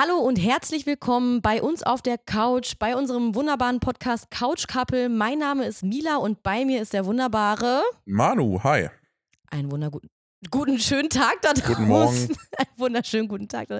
Hallo und herzlich willkommen bei uns auf der Couch, bei unserem wunderbaren Podcast Couch Couple. Mein Name ist Mila und bei mir ist der wunderbare Manu, hi. Einen wunderguten guten schönen Tag da draußen. Guten Morgen. Einen wunderschönen guten Tag.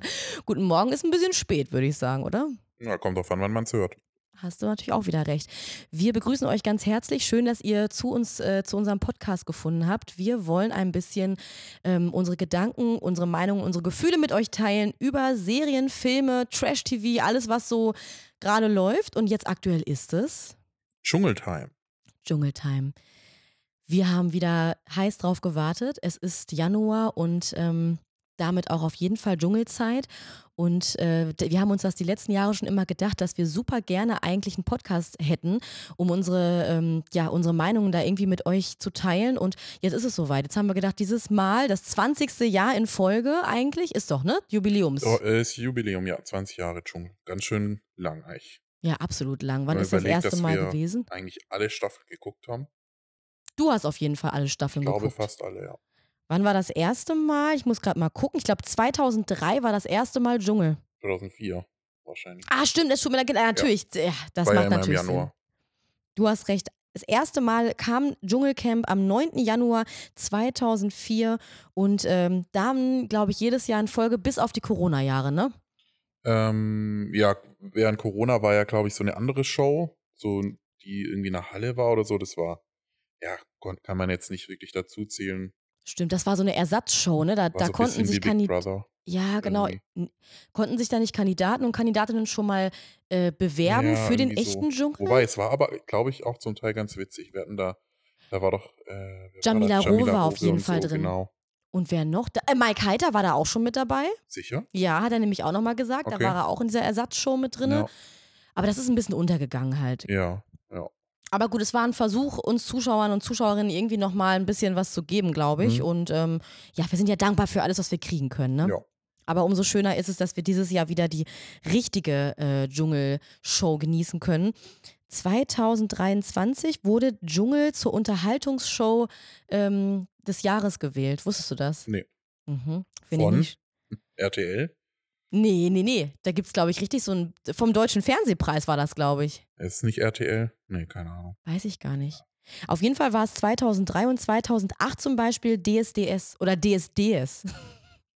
Guten Morgen ist ein bisschen spät, würde ich sagen, oder? Ja, kommt drauf an, wann man es hört. Hast du natürlich auch wieder recht. Wir begrüßen euch ganz herzlich. Schön, dass ihr zu uns, äh, zu unserem Podcast gefunden habt. Wir wollen ein bisschen ähm, unsere Gedanken, unsere Meinungen, unsere Gefühle mit euch teilen über Serien, Filme, Trash-TV, alles, was so gerade läuft. Und jetzt aktuell ist es Dschungeltime. Dschungeltime. Wir haben wieder heiß drauf gewartet. Es ist Januar und ähm, damit auch auf jeden Fall Dschungelzeit. Und äh, wir haben uns das die letzten Jahre schon immer gedacht, dass wir super gerne eigentlich einen Podcast hätten, um unsere, ähm, ja, unsere Meinungen da irgendwie mit euch zu teilen. Und jetzt ist es soweit. Jetzt haben wir gedacht, dieses Mal, das 20. Jahr in Folge eigentlich, ist doch, ne? Jubiläums. Oh, ist Jubiläum, ja, 20 Jahre Dschungel. Ganz schön lang eigentlich. Ja, absolut lang. Wann ist das erste Mal gewesen? Eigentlich alle Staffeln geguckt haben. Du hast auf jeden Fall alle Staffeln geguckt. Ich glaube fast alle, ja. Wann war das erste Mal? Ich muss gerade mal gucken. Ich glaube 2003 war das erste Mal Dschungel. 2004 wahrscheinlich. Ah, stimmt, das tut mir leid. Natürlich, ja. das war macht ja natürlich im Januar. Sinn. Du hast recht. Das erste Mal kam Dschungelcamp am 9. Januar 2004 und ähm, dann, glaube ich, jedes Jahr in Folge bis auf die Corona-Jahre, ne? Ähm, ja, während Corona war ja, glaube ich, so eine andere Show, so die irgendwie in der Halle war oder so. Das war, ja, kann man jetzt nicht wirklich dazu zählen. Stimmt, das war so eine Ersatzshow, ne? Da, da so konnten sich Kandidaten. Ja, genau. Konnten sich da nicht Kandidaten und Kandidatinnen schon mal äh, bewerben ja, für den so. echten Dschungel? Wobei, es war aber, glaube ich, auch zum Teil ganz witzig. Wir hatten da, da war doch. Äh, Jamila Rowe war auf jeden Fall so, drin. Genau. Und wer noch? Da, äh, Mike Heiter war da auch schon mit dabei. Sicher? Ja, hat er nämlich auch nochmal gesagt. Okay. Da war er auch in dieser Ersatzshow mit drin. Ja. Aber das ist ein bisschen untergegangen halt. Ja. Aber gut, es war ein Versuch, uns Zuschauern und Zuschauerinnen irgendwie nochmal ein bisschen was zu geben, glaube ich. Mhm. Und ähm, ja, wir sind ja dankbar für alles, was wir kriegen können. Ne? Ja. Aber umso schöner ist es, dass wir dieses Jahr wieder die richtige äh, Dschungelshow genießen können. 2023 wurde Dschungel zur Unterhaltungsshow ähm, des Jahres gewählt. Wusstest du das? Nee. Mhm. Von RTL? Nee, nee, nee. Da gibt es, glaube ich, richtig so ein. Vom Deutschen Fernsehpreis war das, glaube ich. Ist nicht RTL? Nee, keine Ahnung. Weiß ich gar nicht. Auf jeden Fall war es 2003 und 2008 zum Beispiel DSDS oder DSDS.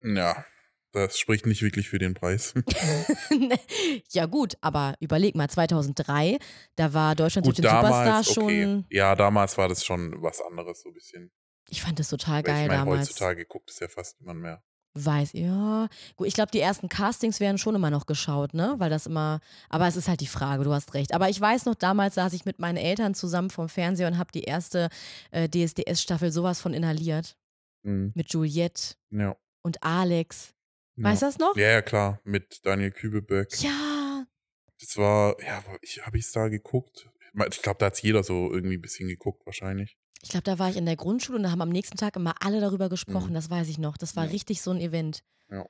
Ja, das spricht nicht wirklich für den Preis. ja, gut, aber überleg mal, 2003, da war Deutschland gut, den damals, Superstar okay. schon. Ja, damals war das schon was anderes, so ein bisschen. Ich fand das total geil ich meine, damals. heutzutage guckt es ja fast niemand mehr. Weiß, ja. Gut, ich glaube, die ersten Castings werden schon immer noch geschaut, ne? Weil das immer. Aber es ist halt die Frage, du hast recht. Aber ich weiß noch, damals saß ich mit meinen Eltern zusammen vom Fernseher und habe die erste äh, DSDS-Staffel sowas von inhaliert. Mhm. Mit Juliette Ja. und Alex. ja. Weißt du das noch? Ja, ja, klar. Mit Daniel Kübelböck. Ja. Das war, ja, ich habe ich es da geguckt. Ich glaube, da hat jeder so irgendwie ein bisschen geguckt, wahrscheinlich. Ich glaube, da war ich in der Grundschule und da haben am nächsten Tag immer alle darüber gesprochen. Mhm. Das weiß ich noch. Das war Ja. richtig so ein Event. Ja.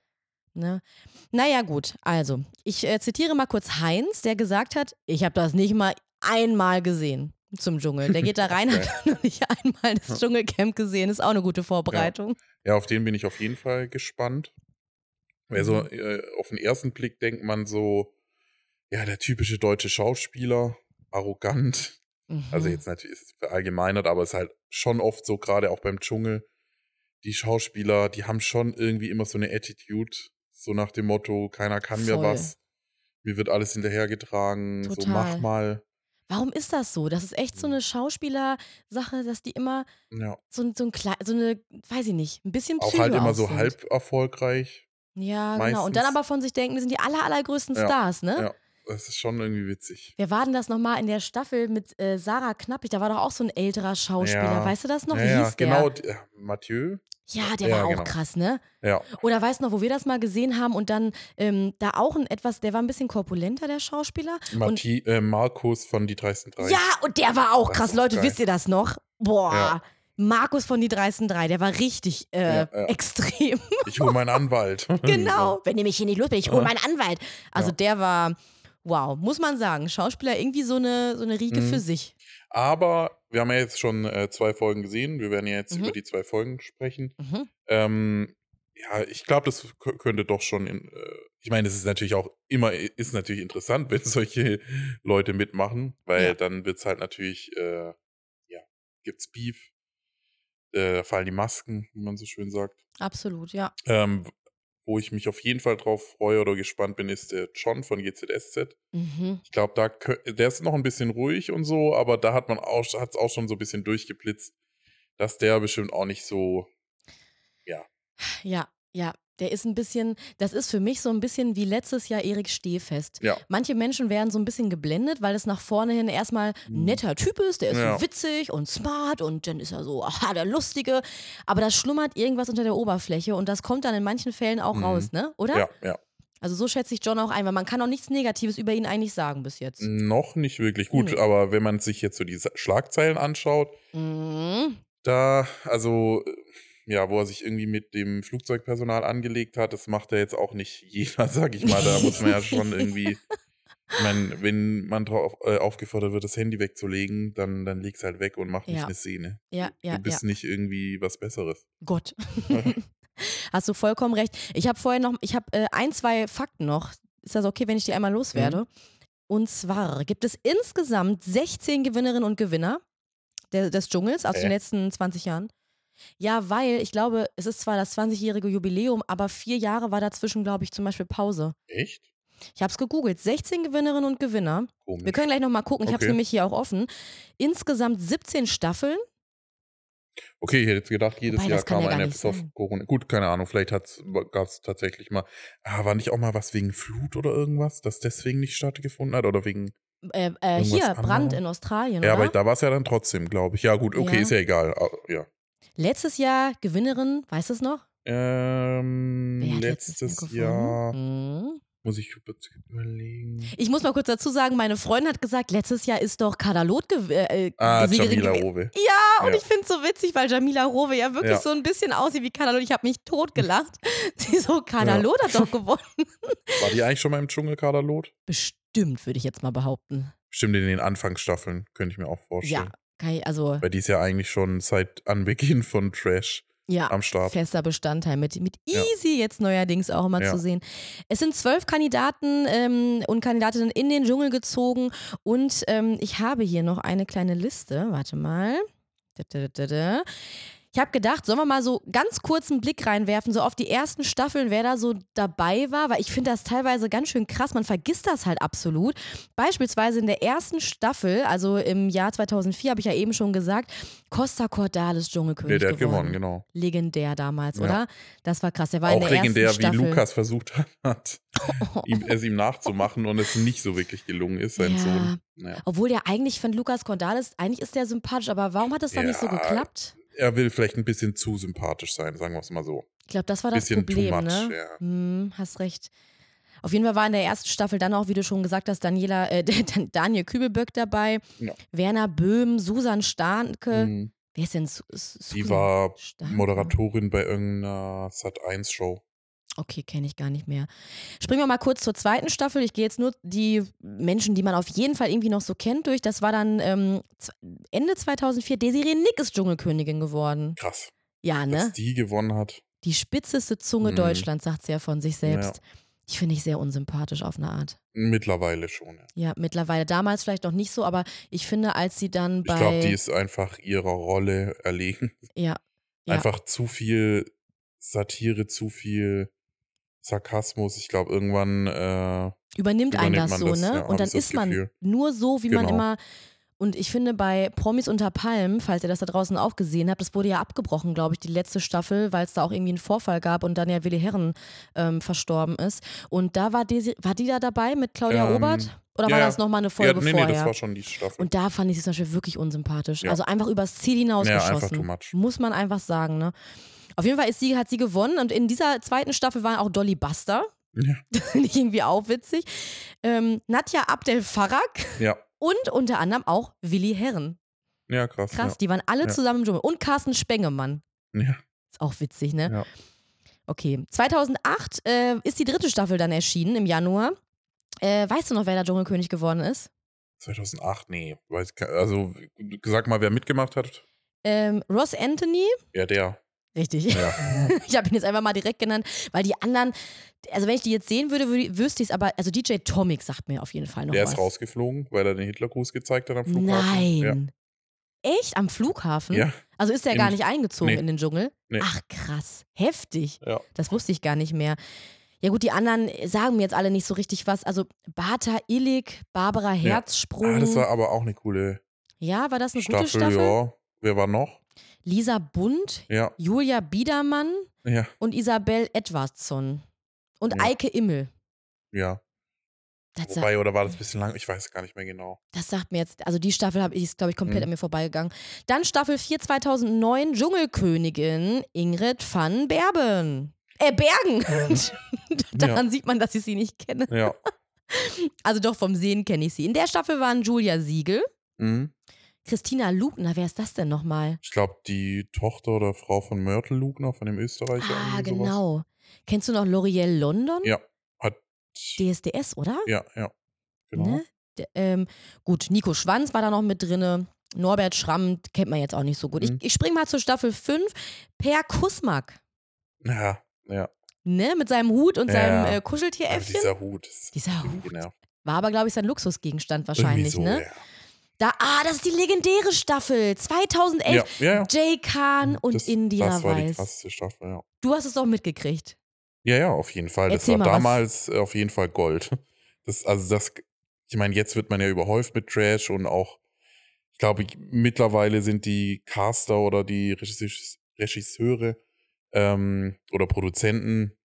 Ne? Naja, gut. Also, ich äh, zitiere mal kurz Heinz, der gesagt hat: Ich habe das nicht mal einmal gesehen zum Dschungel. Der geht da rein, Okay. hat noch nicht einmal das Dschungelcamp gesehen. Ist auch eine gute Vorbereitung. Ja, auf den bin ich auf jeden Fall gespannt. Also Mhm. äh, auf den ersten Blick denkt man so, ja, der typische deutsche Schauspieler, arrogant. Also Mhm. jetzt natürlich ist es verallgemeinert, aber es ist halt schon oft so, gerade auch beim Dschungel, die Schauspieler, die haben schon irgendwie immer so eine Attitude, so nach dem Motto, keiner kann mir Voll. was, mir wird alles hinterhergetragen, so Total. mach mal. Warum ist das so? Das ist echt so eine Schauspielersache, dass die immer Ja, so, ein- so, ein Klei- so eine, weiß ich nicht, ein bisschen auch Psycho halt immer auch so sind. halb erfolgreich. Ja, genau. Und dann meistens. aber von sich denken, wir sind die aller, allergrößten Ja, Stars, ne? Ja, das ist schon irgendwie witzig. Wer war denn das nochmal in der Staffel mit äh, Sarah Knappig? Da war doch auch so ein älterer Schauspieler. Ja. Weißt du das noch? Wie ja, hieß der? genau, äh, Mathieu. Ja, der Ja, war auch genau. krass, ne? Ja, Oder weißt du noch, wo wir das mal gesehen haben und dann ähm, da auch ein etwas, der war ein bisschen korpulenter, der Schauspieler. Mathi äh, Markus von Die dreisten drei. Ja, und der war auch krass. Leute, geil. wisst ihr das noch? Boah. Ja. Markus von die dreisten drei, der war richtig äh, Ja, extrem. Ich hole meinen Anwalt. genau. Wenn ihr mich hier nicht los bin, ich hole meinen Anwalt. Also der war, wow, muss man sagen. Schauspieler irgendwie so eine, so eine Riege Mhm. für sich. Aber wir haben ja jetzt schon äh, zwei Folgen gesehen. Wir werden ja jetzt Mhm. über die zwei Folgen sprechen. Mhm. Ähm, ja, ich glaube, das könnte doch schon in, äh, ich meine, es ist natürlich auch immer, ist natürlich interessant, wenn solche Leute mitmachen, weil Ja. dann wird's halt natürlich, äh, ja, gibt's Beef, äh, fallen die Masken, wie man so schön sagt. Absolut, ja. Ähm, wo ich mich auf jeden Fall drauf freue oder gespannt bin, ist der John von GZSZ. Mhm. Ich glaube, da der ist noch ein bisschen ruhig und so, aber da hat man auch hat's auch schon so ein bisschen durchgeblitzt, dass der bestimmt auch nicht so Ja, ja. Der ist ein bisschen, das ist für mich so ein bisschen wie letztes Jahr Erik Stehfest. ja Manche Menschen werden so ein bisschen geblendet, weil es nach vorne hin erstmal ein Mhm. netter Typ ist, der ist Ja. so witzig und smart und dann ist er so, aha, der Lustige. Aber da schlummert irgendwas unter der Oberfläche und das kommt dann in manchen Fällen auch Mhm. raus, ne? Oder? ja ja Also so schätze ich John auch ein, weil man kann auch nichts Negatives über ihn eigentlich sagen bis jetzt. noch nicht wirklich gut, Nee. aber wenn man sich jetzt so die Schlagzeilen anschaut, Mhm. da also äh, ja, wo er sich irgendwie mit dem Flugzeugpersonal angelegt hat, das macht er jetzt auch nicht jeder, sag ich mal. Da muss man ja schon irgendwie ich meine, wenn man drauf äh, aufgefordert wird, das Handy wegzulegen, dann, dann leg's halt weg und mach nicht Ja. eine Szene. Ja, ja, du bist ja. nicht irgendwie was Besseres. Gott. Hast du vollkommen recht. Ich habe vorher noch, ich habe äh, ein, zwei Fakten noch. Ist das okay, wenn ich die einmal loswerde? Mhm. Und zwar gibt es insgesamt 16 Gewinnerinnen und Gewinner der, des Dschungels aus Hä? den letzten 20 Jahren. Ja, weil ich glaube, es ist zwar das 20-jährige Jubiläum, aber vier Jahre war dazwischen, glaube ich, zum Beispiel Pause. Echt? Ich habe es gegoogelt. 16 Gewinnerinnen und Gewinner. Komisch. Wir können gleich nochmal gucken. Ich habe es Okay. nämlich hier auch offen. Insgesamt 17 Staffeln. Okay, ich hätte jetzt gedacht, jedes Wobei, Jahr kam ja eine bis auf. Corona. Gut, keine Ahnung, vielleicht gab es tatsächlich mal. Ah, war nicht auch mal was wegen Flut oder irgendwas, das deswegen nicht stattgefunden hat? Oder wegen. Äh, äh, hier, Brand in Australien. Ja, oder? aber da war es ja dann trotzdem, glaube ich. Ja, gut, okay, Ja. ist ja egal. Ah, Ja. Letztes Jahr Gewinnerin, weißt du es noch? Ähm, letztes? Jahr Mhm. muss ich kurz überlegen. Ich muss mal kurz dazu sagen, meine Freundin hat gesagt, letztes Jahr ist doch Kadalot ge äh, Ah, Siegerin Jamila. Rowe. Ja, und Ja. ich finde es so witzig, weil Jamila Rowe ja wirklich Ja. so ein bisschen aussieht wie Kadalot. Ich habe mich totgelacht. Sie so, Kadalot hat doch gewonnen. War die eigentlich schon mal im Dschungelkader Lot? Bestimmt, würde ich jetzt mal behaupten. Bestimmt in den Anfangsstaffeln, könnte ich mir auch vorstellen. Ja, kann ich, also, Weil die ist ja eigentlich schon seit Anbeginn von Trash ja. am Start. Fester Bestandteil mit, mit Ja. Easy jetzt neuerdings auch immer Ja. zu sehen. Es sind zwölf Kandidaten ähm, und Kandidatinnen in den Dschungel gezogen und ähm, ich habe hier noch eine kleine Liste. Warte mal. Da, da, da, da. Ich habe gedacht, sollen wir mal so ganz kurz einen Blick reinwerfen, so auf die ersten Staffeln, wer da so dabei war, weil ich finde das teilweise ganz schön krass. Man vergisst das halt absolut. Beispielsweise in der ersten Staffel, also im Jahr 2004, habe ich ja eben schon gesagt, Costa Cordalis Dschungelkönig Nee, der hat gewonnen. genau. Legendär damals, Ja. oder? Das war krass. Der war in Auch der legendär, ersten wie Staffel. Lukas versucht hat, ihm, es ihm nachzumachen und es nicht so wirklich gelungen ist, sein Ja. Sohn. Naja. Obwohl der eigentlich, ich fand Lukas Cordalis, eigentlich ist der sympathisch, aber warum hat das dann nicht so Ja. geklappt? Er will vielleicht ein bisschen zu sympathisch sein, sagen wir es mal so. Ich glaube, das war das Bisschen Problem, much, ne? ja. Hm, hast recht. Auf jeden Fall war in der ersten Staffel dann auch, wie du schon gesagt hast, Daniela, äh, Daniel Kübelböck dabei, Ja. Werner Böhm, Susan Starnke. Mhm. Wer ist denn Su Su Die Susan war Starnke? Moderatorin bei irgendeiner Sat1-Show. Okay, kenne ich gar nicht mehr. Springen wir mal kurz zur zweiten Staffel. Ich gehe jetzt nur die Menschen, die man auf jeden Fall irgendwie noch so kennt, durch. Das war dann ähm, Ende 2004. Desiree Nick ist Dschungelkönigin geworden. Krass. Ja, ne? Dass die gewonnen hat. Die spitzeste Zunge Mhm. Deutschlands, sagt sie ja von sich selbst. Die finde ich sehr unsympathisch auf eine Art. Mittlerweile schon. Ja. Ja, mittlerweile. Damals vielleicht noch nicht so, aber ich finde, als sie dann bei. Ich glaube, die ist einfach ihrer Rolle erlegen. ja, ja. Einfach zu viel Satire, zu viel Sarkasmus. Ich glaube, irgendwann äh, übernimmt einen übernimmt das man so, das, ne? ja, und dann das ist man nur so, wie man Genau. immer. Und ich finde, bei Promis unter Palmen, falls ihr das da draußen auch gesehen habt, das wurde ja abgebrochen, glaube ich, die letzte Staffel, weil es da auch irgendwie einen Vorfall gab und dann ja Willi Herren ähm, verstorben ist. Und da war die, war die da dabei mit Claudia Ähm, Obert? Oder ja, war ja. das nochmal eine ja, Folge nee, vorher? nee, das war schon die Staffel. Und da fand ich sie zum Beispiel wirklich unsympathisch. Ja. Also einfach übers Ziel ja, hinausgeschossen. einfach too much. Muss man einfach sagen, ne? Auf jeden Fall ist sie, hat sie gewonnen und in dieser zweiten Staffel war auch Dolly Buster. Ja. Das finde ich irgendwie auch witzig. Ähm, Nadja Abdel Farag Ja, und unter anderem auch Willi Herren. ja krass. Krass, die waren alle Ja. zusammen im Dschungel. Und Carsten Spengemann. Ja. Ja. Ist auch witzig, ne? Ja. Okay. 2008 äh, ist die dritte Staffel dann erschienen im Januar. Äh, weißt du noch, wer der Dschungelkönig geworden ist? 2008, nee. Weiß, also, sag mal, wer mitgemacht hat. Ähm, Ross Anthony, Ja, der. Richtig. Ja. Ich habe ihn jetzt einfach mal direkt genannt, weil die anderen, also wenn ich die jetzt sehen würde, würde wüsste ich es, aber also DJ Tomic sagt mir auf jeden Fall noch Der was. ist rausgeflogen, weil er den Hitlergruß gezeigt hat am Flughafen. Nein. Echt? Am Flughafen? Ja. ja. Also ist In- gar nicht eingezogen Nee. in den Dschungel? Nee. Ach krass, heftig. Ja. Das wusste ich gar nicht mehr. Ja gut, die anderen sagen mir jetzt alle nicht so richtig was. Also Bata Illig, Barbara Ja. Herzsprung. Ah, das war aber auch eine coole ja, war das eine Staffel, gute Staffel? ja. Wer war noch? Lisa Bund, Ja, Julia Biedermann ja, und Isabel Edwardsson. Und Ja. Eike Immel. ja. Das, Wobei, oder war das ein bisschen lang? Ich weiß es gar nicht mehr genau. das sagt mir jetzt, also die Staffel habe ich, ist, glaube ich, komplett Mhm. an mir vorbeigegangen. Dann Staffel 4 2009, Dschungelkönigin Ingrid van Berben. Äh, Bergen. Daran sieht man, dass ich sie nicht kenne. Ja. Also doch vom Sehen kenne ich sie. In der Staffel waren Julia Siegel, Mhm. Christina Lugner, wer ist das denn nochmal? Ich glaube, die Tochter oder Frau von Mörtel Lugner, von dem Österreicher. Ah, irgendwie sowas. genau. Kennst du noch L'Oreal London? Ja, hat. DSDS, oder? Ja, ja. Genau. Ne? D ähm, gut, Nico Schwanz war da noch mit drinne. Norbert Schramm kennt man jetzt auch nicht so gut. Mhm. Ich, ich spring mal zur Staffel 5. Per Kusmak. Ja, ja. Ne? Mit seinem Hut und Ja. seinem äh, Kuscheltieräffchen. dieser Hut. Dieser Hut. genervt. War aber, glaube ich, sein Luxusgegenstand wahrscheinlich, so, ne? Ja, Da, ah, das ist die legendäre Staffel. 2011. ja, ja. ja. Jay Khan und das, Indira Das war die Weiß. krasseste Staffel, ja. Du hast es doch mitgekriegt. Ja, ja, auf jeden Fall. Das Erzähl war mal, was- damals äh, auf jeden Fall Gold. Das, also das, ich meine, jetzt wird man ja überhäuft mit Trash und auch, ich glaube, mittlerweile sind die Caster oder die Regisseure ähm, oder Produzenten,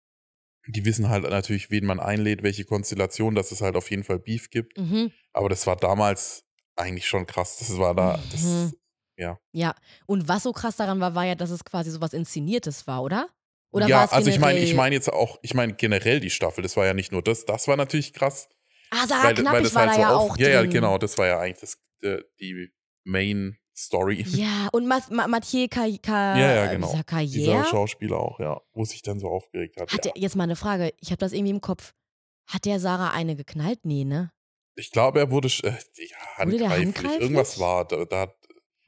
die wissen halt natürlich, wen man einlädt, welche Konstellation, dass es halt auf jeden Fall Beef gibt. Mhm. Aber das war damals eigentlich schon krass. Das war da, das, Mhm. ja. Ja. Und was so krass daran war, war ja, dass es quasi so was Inszeniertes war, oder? Oder ja, also ich meine, ich meine jetzt auch, ich meine generell die Staffel, das war ja nicht nur das, das war natürlich krass. Ah, Sarah Knappig war halt da so ja auch Ja, ja, genau, das war ja eigentlich das, äh, die Main Story. Ja, und Ma Ma Mathieu Ka Ka Ja, ja, genau. Dieser Carrière. Dieser Schauspieler auch, ja, wo sich dann so aufgeregt hat. Hat ja. der, jetzt mal eine Frage, ich habe das irgendwie im Kopf. Hat der Sarah eine geknallt? Nee, ne? Ich glaube, er wurde äh, der handgreiflich. handgreiflich? Irgendwas war, da, da hat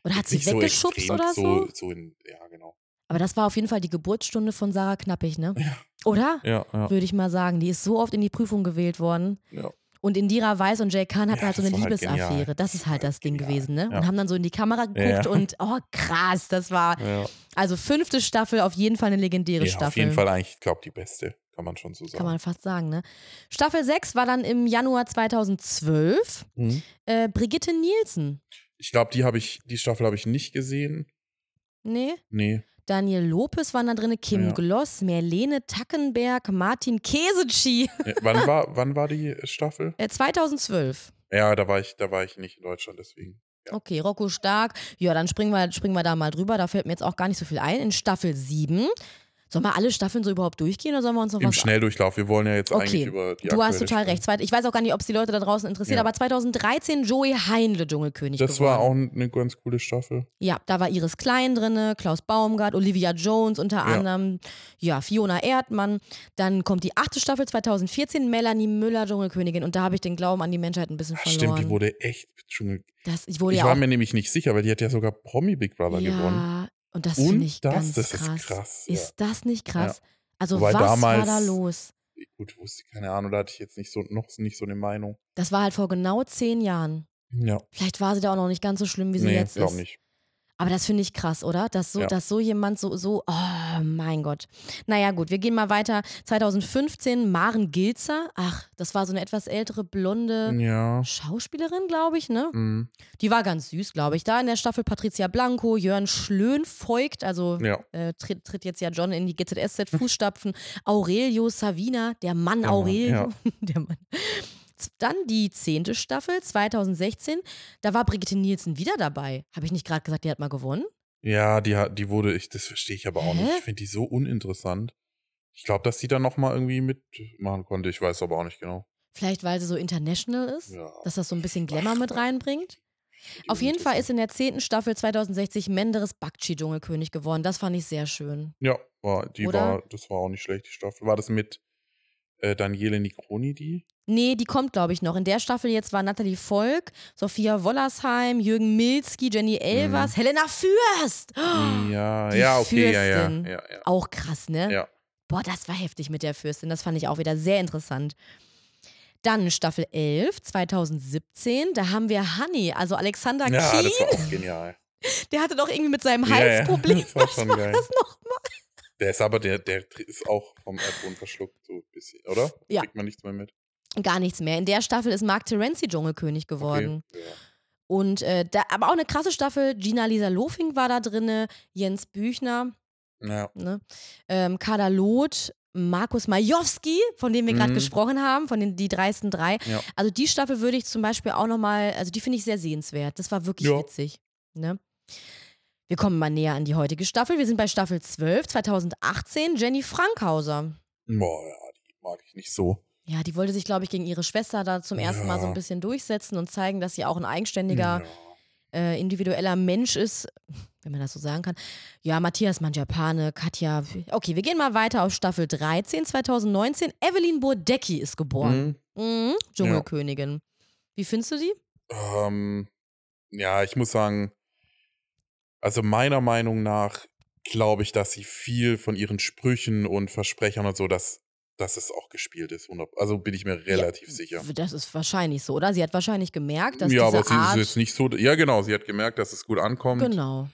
Oder hat sie so weggeschubst extrem, oder so? so? So in, ja, genau. Aber das war auf jeden Fall die Geburtsstunde von Sarah Knappig, ne? Ja. Oder? Ja, ja, Würde ich mal sagen. Die ist so oft in die Prüfung gewählt worden. ja. Und Indira Weiß und Jay Khan hatten Ja, halt so eine halt Liebesaffäre. genial. das ist halt das Ding genial. gewesen, ne? Ja. Und haben dann so in die Kamera geguckt Ja. und oh krass, das war also fünfte Staffel auf jeden Fall eine legendäre Staffel. auf jeden Fall eigentlich, ich glaube, die beste, kann man schon so sagen. Kann man fast sagen, ne? Staffel 6 war dann im Januar 2012. Mhm. Äh, Brigitte Nielsen. Ich glaube, die habe ich, die Staffel habe ich nicht gesehen. Nee. Nee. Daniel Lopez waren da drin, Kim Ja. Gloss, Merlene Tackenberg, Martin Kesetschi. Ja, wann war, wann war die Staffel? Äh, 2012. Ja, da war ich, da war ich nicht in Deutschland, deswegen. Ja. Okay, Rocco Stark. Ja, dann springen wir, springen wir da mal drüber. Da fällt mir jetzt auch gar nicht so viel ein. In Staffel 7. Sollen wir alle Staffeln so überhaupt durchgehen oder sollen wir uns noch Im was Schnelldurchlauf. Wir wollen ja jetzt Okay, eigentlich über die Du hast total recht. Ich weiß auch gar nicht, ob es die Leute da draußen interessiert, Ja. aber 2013 Joey Heinle Dschungelkönig Das geworden. war auch eine ganz coole Staffel. Ja, da war Iris Klein drin, Klaus Baumgart, Olivia Jones unter anderem, ja, Fiona Erdmann. Dann kommt die achte Staffel 2014, Melanie Müller, Dschungelkönigin. Und da habe ich den Glauben an die Menschheit ein bisschen Ach, verloren. stimmt, die wurde echt Dschungel. das, ich wurde Ich ja war auch, mir nämlich nicht sicher, weil die hat ja sogar Promi Big Brother gewonnen. Ja, und das finde ich das, ganz das krass. ist krass. Ist das nicht krass? Also Wobei was war damals- da los? ja. Gut, wusste keine Ahnung, da hatte ich jetzt nicht so, noch nicht so eine Meinung. Das war halt vor genau zehn Jahren. Ja, Vielleicht war sie da auch noch nicht ganz so schlimm, wie sie nee, jetzt ist. nicht. Aber das finde ich krass, oder? Dass so, Ja. dass so jemand so, so, oh mein Gott. Naja, gut, wir gehen mal weiter. 2015, Maren Gilzer. Ach, das war so eine etwas ältere, blonde Ja. Schauspielerin, glaube ich, ne? Mhm. Die war ganz süß, glaube ich. Da in der Staffel Patricia Blanco, Jörn Schlön folgt, also Ja. äh, tritt, tritt jetzt ja John in die GZSZ-Fußstapfen. Aurelio Savina, der Mann Aurelio. ja. der Mann. Dann die zehnte Staffel, 2016. Da war Brigitte Nielsen wieder dabei. Habe ich nicht gerade gesagt, die hat mal gewonnen? Ja, die, hat- die wurde, ich, das verstehe ich aber auch Hä? nicht. Ich finde die so uninteressant. Ich glaube, dass die da nochmal irgendwie mitmachen konnte. Ich weiß aber auch nicht genau. Vielleicht, weil sie so international ist, Ja. dass das so ein bisschen Glamour mit reinbringt. Auf jeden Fall ist in der zehnten Staffel 2060 Menderes Bakchi Dschungelkönig geworden. Das fand ich sehr schön. Ja, war, die Oder? war, das war auch nicht schlecht, die Staffel. War das mit äh, Daniele Nigroni, die? Nee, die kommt, glaube ich, noch. In der Staffel jetzt war Nathalie Volk, Sophia Wollersheim, Jürgen Milski, Jenny Elvers, Helena Fürst. Ja, Die ja, okay, ja, ja, Fürstin. ja, ja. Auch krass, ne? Ja. Boah, das war heftig mit der Fürstin. Das fand ich auch wieder sehr interessant. Dann Staffel 11, 2017. Da haben wir Honey, also Alexander Ja, Keen. das war auch genial. Der hatte doch irgendwie mit seinem Ja, ja, Halsproblem. das war war das nochmal? Der ist aber, der, der ist auch vom Erdboden verschluckt, so ein bisschen, oder? Ja. Kriegt man nichts mehr mit. Gar nichts mehr. In der Staffel ist Mark Terenzi Dschungelkönig geworden. Okay. Ja. Und äh, da, aber auch eine krasse Staffel. Gina Lisa Lofing war da drinne, Jens Büchner, Ja. ne? ähm, Kader Loth, Markus Majowski, von dem wir gerade Mhm. gesprochen haben, von den die dreisten drei. Ja. Also die Staffel würde ich zum Beispiel auch nochmal, also die finde ich sehr sehenswert. Das war wirklich Ja. witzig. Ne? Wir kommen mal näher an die heutige Staffel. Wir sind bei Staffel 12, 2018. Jenny Frankhauser. Boah, ja, die mag ich nicht so. Ja, die wollte sich, glaube ich, gegen ihre Schwester da zum ersten Mal so ein Ja. bisschen durchsetzen und zeigen, dass sie auch ein eigenständiger, Ja. äh, individueller Mensch ist, wenn man das so sagen kann. Ja, Matthias Mangiapane, Katja. Okay, wir gehen mal weiter auf Staffel 13, 2019. Evelyn Burdecki ist geboren. Mhm. Mhm, Dschungelkönigin. Wie findest du sie? Ähm, ja, ich muss sagen, also meiner Meinung nach glaube ich, dass sie viel von ihren Sprüchen und Versprechern und so, dass, dass es auch gespielt ist. 100 Also bin ich mir relativ ja, sicher. Das ist wahrscheinlich so, oder? Sie hat wahrscheinlich gemerkt, dass Ja, diese aber sie Art. ist jetzt nicht so. Ja, genau, sie hat gemerkt, dass es gut ankommt. genau.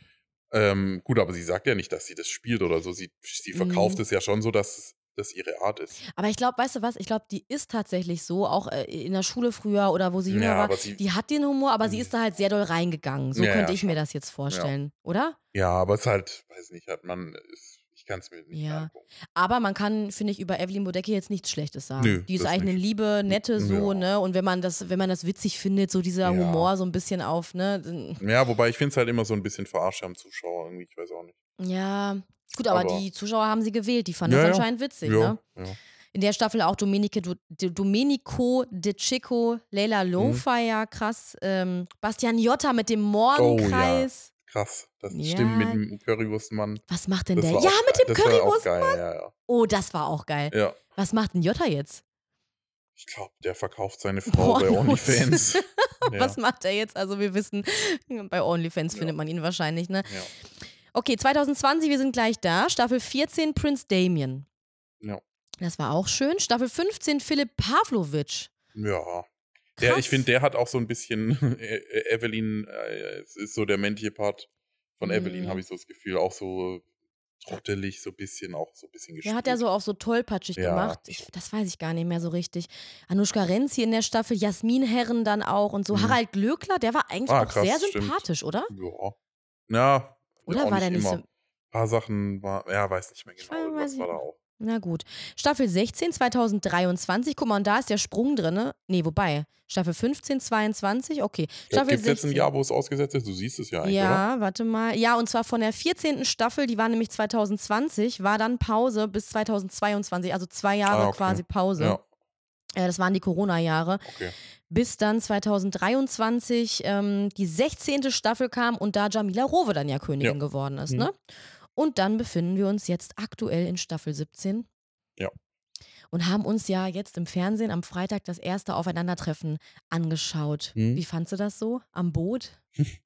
Ähm, gut, aber sie sagt ja nicht, dass sie das spielt oder so. Sie, sie verkauft Mhm. es ja schon so, dass es dass ihre Art ist. Aber ich glaube, weißt du was? Ich glaube, die ist tatsächlich so, auch äh, in der Schule früher oder wo sie jünger Ja, war. sie- die hat den Humor, aber sie Mhm. ist da halt sehr doll reingegangen. So Ja, könnte ich mir das jetzt vorstellen, oder? Ja, aber es ist halt, weiß nicht, hat man, ist, ich kann es mir nicht Ja. angucken. Aber man kann, finde ich, über Evelyn Bodecki jetzt nichts Schlechtes sagen. Nö, die ist eigentlich eine nicht. liebe, nette so, Ja. ne? Und wenn man das, wenn man das witzig findet, so dieser Ja. Humor so ein bisschen auf, ne? Ja, wobei ich finde es halt immer so ein bisschen verarscht am Zuschauer irgendwie, ich weiß auch nicht. Ja. Gut, aber, Aber- die Zuschauer haben sie gewählt, die fanden Ja, das anscheinend witzig, ne? In der Staffel auch Domenico, Domenico De Chico, Mhm. Leila Lowfire, krass. Ähm, Bastian Jotta mit dem Morgenkreis. Krass, das Ja. stimmt mit dem Currywurstmann. Was macht denn Das der? Ja, auch mit dem Currywurstmann. ja, ja. Oh, das war auch geil. ja. Was macht denn Jotta jetzt? Ich glaube, der verkauft seine Frau bei Pornos. OnlyFans. ja. Was macht er jetzt? Also wir wissen, bei OnlyFans findet man ihn wahrscheinlich, ne? Okay, 2020, wir sind gleich da. Staffel 14, Prince Damien. Ja. Das war auch schön. Staffel 15, Philipp Pavlovic. ja. Der, ich finde, der hat auch so ein bisschen äh, äh, Evelyn, äh, es ist so der männliche Part von Evelyn, Mhm. habe ich so das Gefühl, auch so trottelig, so ein bisschen, auch so ein bisschen gespielt. Ja, hat er so auch so tollpatschig Ja. gemacht. Ich, das weiß ich gar nicht mehr so richtig. Anushka Renzi in der Staffel, Jasmin Herren dann auch und so. Mhm. Harald Glöckler, der war eigentlich Ah, auch krass, sehr stimmt. sympathisch, oder? Ja. Ja. Oder war der nicht immer. so- Ein paar Sachen war, ja, weiß nicht mehr genau. ich war da auch. Na gut. Staffel 16, 2023. Guck mal, und da ist der Sprung drin. Nee, wobei. Staffel 15, 22. Okay. Staffel Gibt es jetzt 16. ein Jahr, wo es ausgesetzt ist? Du siehst es ja eigentlich, oder? Ja, warte mal. Ja, und zwar von der 14. Staffel, die war nämlich 2020, war dann Pause bis 2022, also zwei Jahre Ah, okay. quasi Pause. Ja, Äh, das waren die Corona-Jahre. okay. Bis dann 2023 ähm, die 16. Staffel kam und da Jamila Rowe dann ja Königin Ja. geworden ist. Mhm. Ne? Und dann befinden wir uns jetzt aktuell in Staffel 17. Ja. Und haben uns ja jetzt im Fernsehen am Freitag das erste Aufeinandertreffen angeschaut. Mhm. Wie fandst du das so? Am Boot?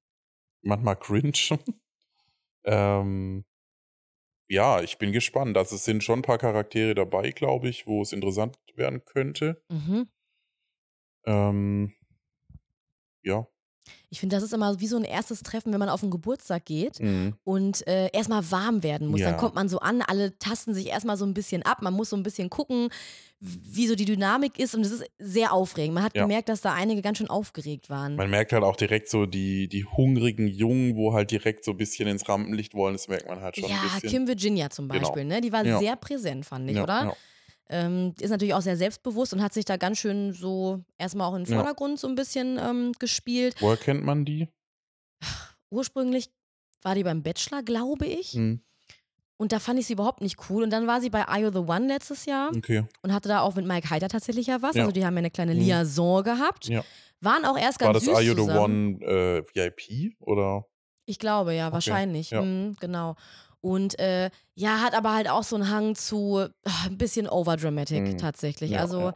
Manchmal cringe. ähm, ja, ich bin gespannt. Also es sind schon ein paar Charaktere dabei, glaube ich, wo es interessant werden könnte. Mhm. Ähm, ja. Ich finde, das ist immer wie so ein erstes Treffen, wenn man auf einen Geburtstag geht Mhm. und äh, erstmal warm werden muss. Dann Ja. kommt man so an, alle tasten sich erstmal so ein bisschen ab. Man muss so ein bisschen gucken, wie so die Dynamik ist und es ist sehr aufregend. Man hat Ja. gemerkt, dass da einige ganz schön aufgeregt waren. Man merkt halt auch direkt so die, die hungrigen Jungen, wo halt direkt so ein bisschen ins Rampenlicht wollen. Das merkt man halt schon ja, ein bisschen. Kim Virginia zum Genau. Beispiel, ne? Die war Ja. sehr präsent, fand ich, oder? Ja. Ähm, ist natürlich auch sehr selbstbewusst und hat sich da ganz schön so erstmal auch in den Ja. Vordergrund so ein bisschen ähm, gespielt. Woher kennt man die? Ursprünglich war die beim Bachelor, glaube ich. Mhm. Und da fand ich sie überhaupt nicht cool. Und dann war sie bei Are You the One letztes Jahr Okay. und hatte da auch mit Mike Heider tatsächlich ja was. Ja. Also die haben ja eine kleine Mhm. Liaison gehabt. Ja. Waren auch erst ganz War das süß Are You the zusammen. One äh, VIP oder? Ich glaube, ja, Okay, wahrscheinlich. ja. Mhm, genau. Und äh, ja, hat aber halt auch so einen Hang zu ah, ein bisschen overdramatic Mhm. tatsächlich. Ja, also ja.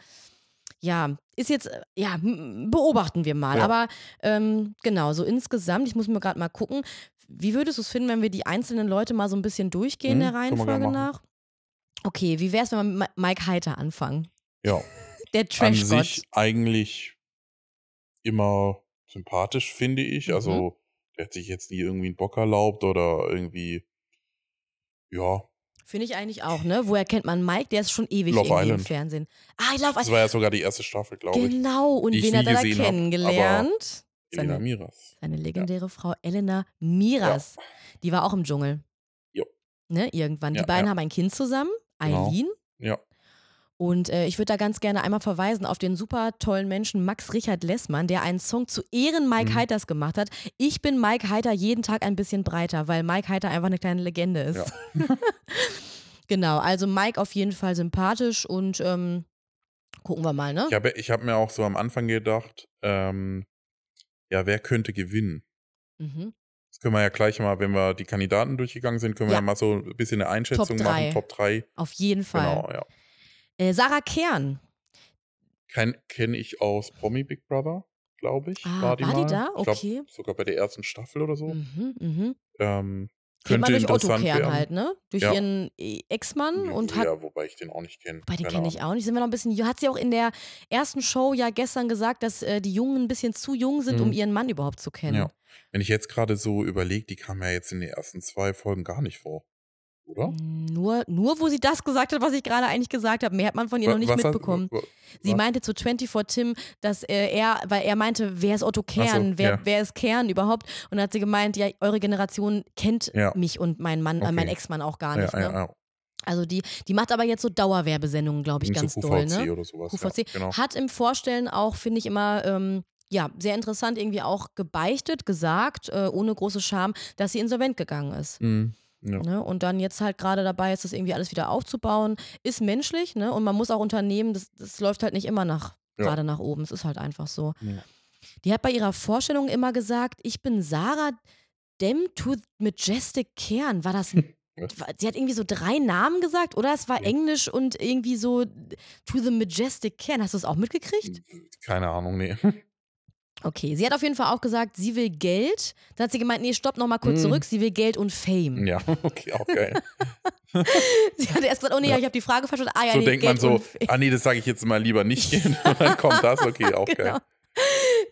ja, ist jetzt, äh, ja, beobachten wir mal. Ja. Aber ähm, genau, so insgesamt, ich muss mir gerade mal gucken, wie würdest du es finden, wenn wir die einzelnen Leute mal so ein bisschen durchgehen Mhm, der Reihenfolge nach? Okay, wie wäre es, wenn wir mit Mike Heiter anfangen? Ja. Der An Trash-Gott. sich eigentlich immer sympathisch, finde ich. Mhm. Also, der hat sich jetzt nie irgendwie einen Bock erlaubt oder irgendwie, ja, Finde ich eigentlich auch, ne? Woher kennt man Mike? Der ist schon ewig im. Fernsehen. Ah, ich Love das Island. war ja sogar die erste Staffel, glaube ich. Genau, und wen hat er da hab, kennengelernt? Elena Seine, Miras. seine legendäre Frau Elena Miras. Die war auch im Dschungel. Jo. Ne, irgendwann. Ja, die beiden ja. haben ein Kind zusammen, Genau. Eileen. Ja. Und äh, ich würde da ganz gerne einmal verweisen auf den super tollen Menschen Max Richard Lessmann, der einen Song zu Ehren Mike Mhm. Heiters gemacht hat. Ich bin Mike Heiter jeden Tag ein bisschen breiter, weil Mike Heiter einfach eine kleine Legende ist. Ja. genau, also Mike auf jeden Fall sympathisch und ähm, gucken wir mal, ne? Ich habe ich hab mir auch so am Anfang gedacht, ähm, ja, wer könnte gewinnen? Mhm. Das können wir ja gleich mal, wenn wir die Kandidaten durchgegangen sind, können wir Ja. ja mal so ein bisschen eine Einschätzung Top machen. Top 3. Auf jeden Fall. Genau, ja. Äh, Sarah Kern. Kenne ich aus Promi Big Brother, glaube ich. Ah, war die war die da? Glaub, Okay. sogar bei der ersten Staffel oder so. Mhm, mhm. Ähm, Kennt man könnte durch Otto Kern werden. halt, ne? Durch Ja. ihren äh, Ex-Mann und hat. ja, wobei ich den auch nicht kenne. Bei den kenne ich auch nicht. Sind wir noch ein bisschen. Hat sie auch in der ersten Show ja gestern gesagt, dass äh, die Jungen ein bisschen zu jung sind, um Mhm. ihren Mann überhaupt zu kennen. Ja. Wenn ich jetzt gerade so überlege, die kam ja jetzt in den ersten zwei Folgen gar nicht vor. Oder? Nur, nur, wo sie das gesagt hat, was ich gerade eigentlich gesagt habe. Mehr hat man von ihr Wa- noch nicht was mitbekommen. wa- Sie was? meinte zu 24 Tim, dass äh, er, weil er meinte, wer ist Otto Kern, wer, ja. wer ist Kern überhaupt? Und dann hat sie gemeint, ja, eure Generation kennt Ja. mich und meinen Mann, äh, mein Okay. Ex-Mann auch gar nicht. ja, ne? ja. Also die, die macht aber jetzt so Dauerwerbesendungen, glaube ich, ganz so doll. Ne? oder sowas. QVC. Ja, genau. Hat im Vorstellen auch, finde ich, immer ähm, ja, sehr interessant irgendwie auch gebeichtet, gesagt, äh, ohne große Scham, dass sie insolvent gegangen ist. Mhm. Ja. Ne? Und dann jetzt halt gerade dabei ist, das irgendwie alles wieder aufzubauen. Ist menschlich, ne? Und man muss auch Unternehmen, das, das läuft halt nicht immer nach, Ja. gerade nach oben. Es ist halt einfach so. Ja. Die hat bei ihrer Vorstellung immer gesagt, ich bin Sarah Dem to Majestic Kern. War das Sie hat irgendwie so drei Namen gesagt, oder? Es war Ja. Englisch und irgendwie so To the Majestic Kern. Hast du es auch mitgekriegt? Keine Ahnung, nee. Okay, sie hat auf jeden Fall auch gesagt, sie will Geld. Dann hat sie gemeint, nee, stopp noch mal kurz Mm. zurück, sie will Geld und Fame. Ja, okay, auch geil. Sie hat erst gesagt, oh nee, Ja. ich habe die Frage verstanden. Ah ja, so nee, denkt Geld man so, ah nee, das sage ich jetzt mal lieber nicht. Und dann kommt das, okay, auch Genau. geil.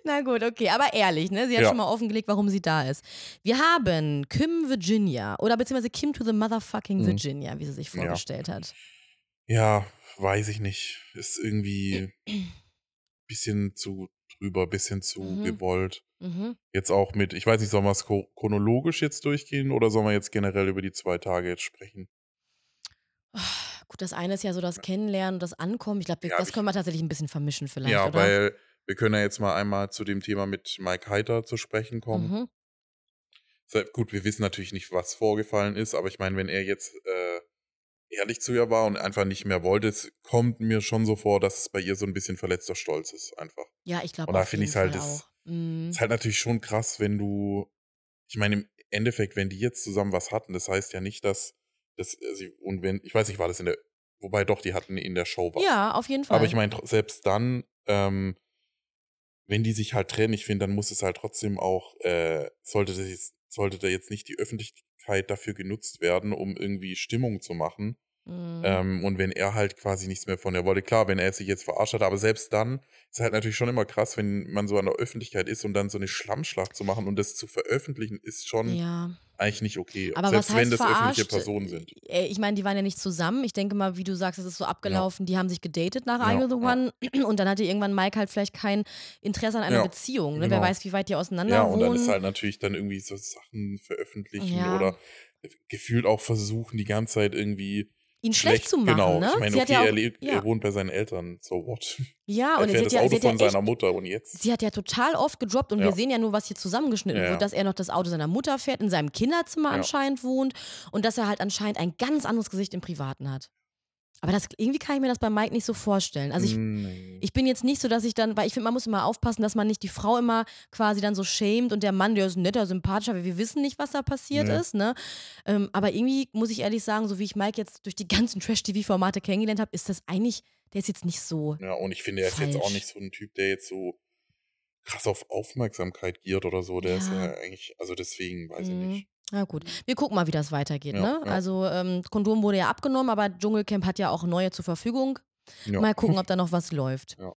Na gut, okay, aber ehrlich, ne? Sie hat Ja. schon mal offengelegt, warum sie da ist. Wir haben Kim Virginia oder beziehungsweise Kim to the motherfucking Mhm. Virginia, wie sie sich Ja. vorgestellt hat. Ja, weiß ich nicht. Ist irgendwie bisschen zu drüber, bisschen zu Mhm. gewollt. Mhm. Jetzt auch mit, ich weiß nicht, sollen wir es chro- chronologisch jetzt durchgehen oder sollen wir jetzt generell über die zwei Tage jetzt sprechen? Gut, das eine ist ja so das Kennenlernen und das Ankommen. Ich glaube, Ja, das können wir tatsächlich ein bisschen vermischen vielleicht, ja, oder? weil wir können ja jetzt mal einmal zu dem Thema mit Mike Heiter zu sprechen kommen. mhm. Sehr- Gut, wir wissen natürlich nicht, was vorgefallen ist, aber ich meine, wenn er jetzt äh, ehrlich zu ihr war und einfach nicht mehr wollte, es kommt mir schon so vor, dass es bei ihr so ein bisschen verletzter Stolz ist, einfach. Ja, ich glaube Und da finde jeden ich's halt, das-. Mhm. Ist halt natürlich schon krass, wenn du, ich meine, im Endeffekt, wenn die jetzt zusammen was hatten, das heißt ja nicht, dass, dass äh, sie, und wenn, ich weiß nicht, war das in der, wobei doch, die hatten in der Show was. Ja, auf jeden Fall. Aber ich meine, selbst dann, ähm, wenn die sich halt trennen, ich finde, dann muss es halt trotzdem auch, äh, sollte das jetzt, sollte da jetzt nicht die Öffentlichkeit dafür genutzt werden, um irgendwie Stimmung zu machen. Mhm. Ähm, und wenn er halt quasi nichts mehr von ihr wollte, klar, wenn er sich jetzt verarscht hat, aber selbst dann ist halt natürlich schon immer krass, wenn man so an der Öffentlichkeit ist und dann so eine Schlammschlacht zu machen und das zu veröffentlichen, ist schon ja. eigentlich nicht okay. Aber selbst wenn das verarscht? öffentliche Personen sind. Äh, Ich meine, die waren ja nicht zusammen. Ich denke mal, wie du sagst, es ist so abgelaufen. Die haben sich gedatet nach Ja, You the ja. One und dann hatte irgendwann Mike halt vielleicht kein Interesse an einer Ja, Beziehung. Ne? Wer genau. weiß, wie weit die auseinander Ja, und wohnen. dann ist halt natürlich dann irgendwie so Sachen veröffentlichen Ja. oder gefühlt auch versuchen, die ganze Zeit irgendwie ihn schlecht, zu machen. Genau, ne? ich meine, sie okay, ja, auch, er, lebt, ja. er wohnt bei seinen Eltern, so what? ja, er und sie fährt das ja, Auto sie hat ja von echt seiner Mutter und jetzt. Sie hat ja total oft gedroppt und wir sehen ja nur, was hier zusammengeschnitten wird, dass er noch das Auto seiner Mutter fährt, in seinem Kinderzimmer anscheinend wohnt und dass er halt anscheinend ein ganz anderes Gesicht im Privaten hat. Aber das, irgendwie kann ich mir das bei Mike nicht so vorstellen. Also ich, Nee. ich bin jetzt nicht so, dass ich dann, weil ich finde, man muss immer aufpassen, dass man nicht die Frau immer quasi dann so schämt und der Mann, der ist netter, sympathischer, weil wir wissen nicht, was da passiert Nee. ist, ne? Ähm, aber irgendwie muss ich ehrlich sagen, so wie ich Mike jetzt durch die ganzen Trash-TV-Formate kennengelernt habe, ist das eigentlich, der ist jetzt nicht so. Ja, und ich finde, er ist jetzt auch nicht so ein Typ, der jetzt so krass auf Aufmerksamkeit giert oder so. Der ist Ja. ja eigentlich, also deswegen, weiß ich Mhm. nicht. Na gut, wir gucken mal, wie das weitergeht, Ja, ne? ja. Also ähm, Kondom wurde ja abgenommen, aber Dschungelcamp hat ja auch neue zur Verfügung. Ja. Mal gucken, ob da noch was läuft. Ja.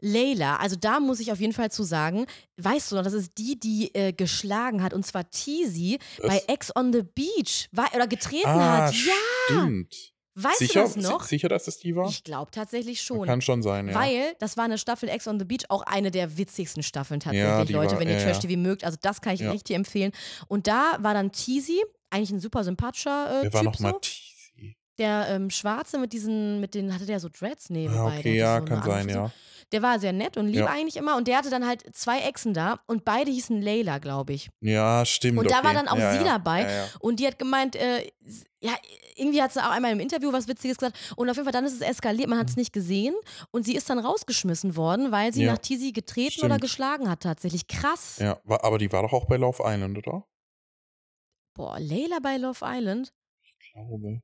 Leila, also da muss ich auf jeden Fall zu sagen, weißt du noch, das ist die, die äh, geschlagen hat, und zwar Teasy bei? Ex on the Beach, war, oder getreten ah, hat. Ja, stimmt. Weißt sicher, du das noch? si- sicher, dass das die war? Ich glaube tatsächlich schon. Kann schon sein, ja. Weil das war eine Staffel Ex on the Beach, auch eine der witzigsten Staffeln tatsächlich, Ja, Leute, war- wenn ihr ja, Trash ja. TV mögt. Also das kann ich Ja. richtig empfehlen. Und da war dann Teasy, eigentlich ein super sympathischer äh, Wer war nochmal so. Teasy? Der ähm, Schwarze mit diesen, mit den, hatte der so Dreads? Nee, Ah, der okay, ja, so kann sein, ja. Der war sehr nett und lieb Ja. eigentlich immer. Und der hatte dann halt zwei Exen da und beide hießen Leila, glaube ich. Ja, stimmt. Und da war okay. dann auch ja, sie dabei. Und die hat gemeint, äh, ja, irgendwie hat sie auch einmal im Interview was Witziges gesagt. Und auf jeden Fall dann ist es eskaliert, man hat es nicht gesehen. Und sie ist dann rausgeschmissen worden, weil sie Mhm. Nach Tizi getreten oder Stimmt. geschlagen hat tatsächlich. Krass. ja, war, aber die war doch auch bei Love Island, oder? Boah, Leila bei Love Island? Ich glaube.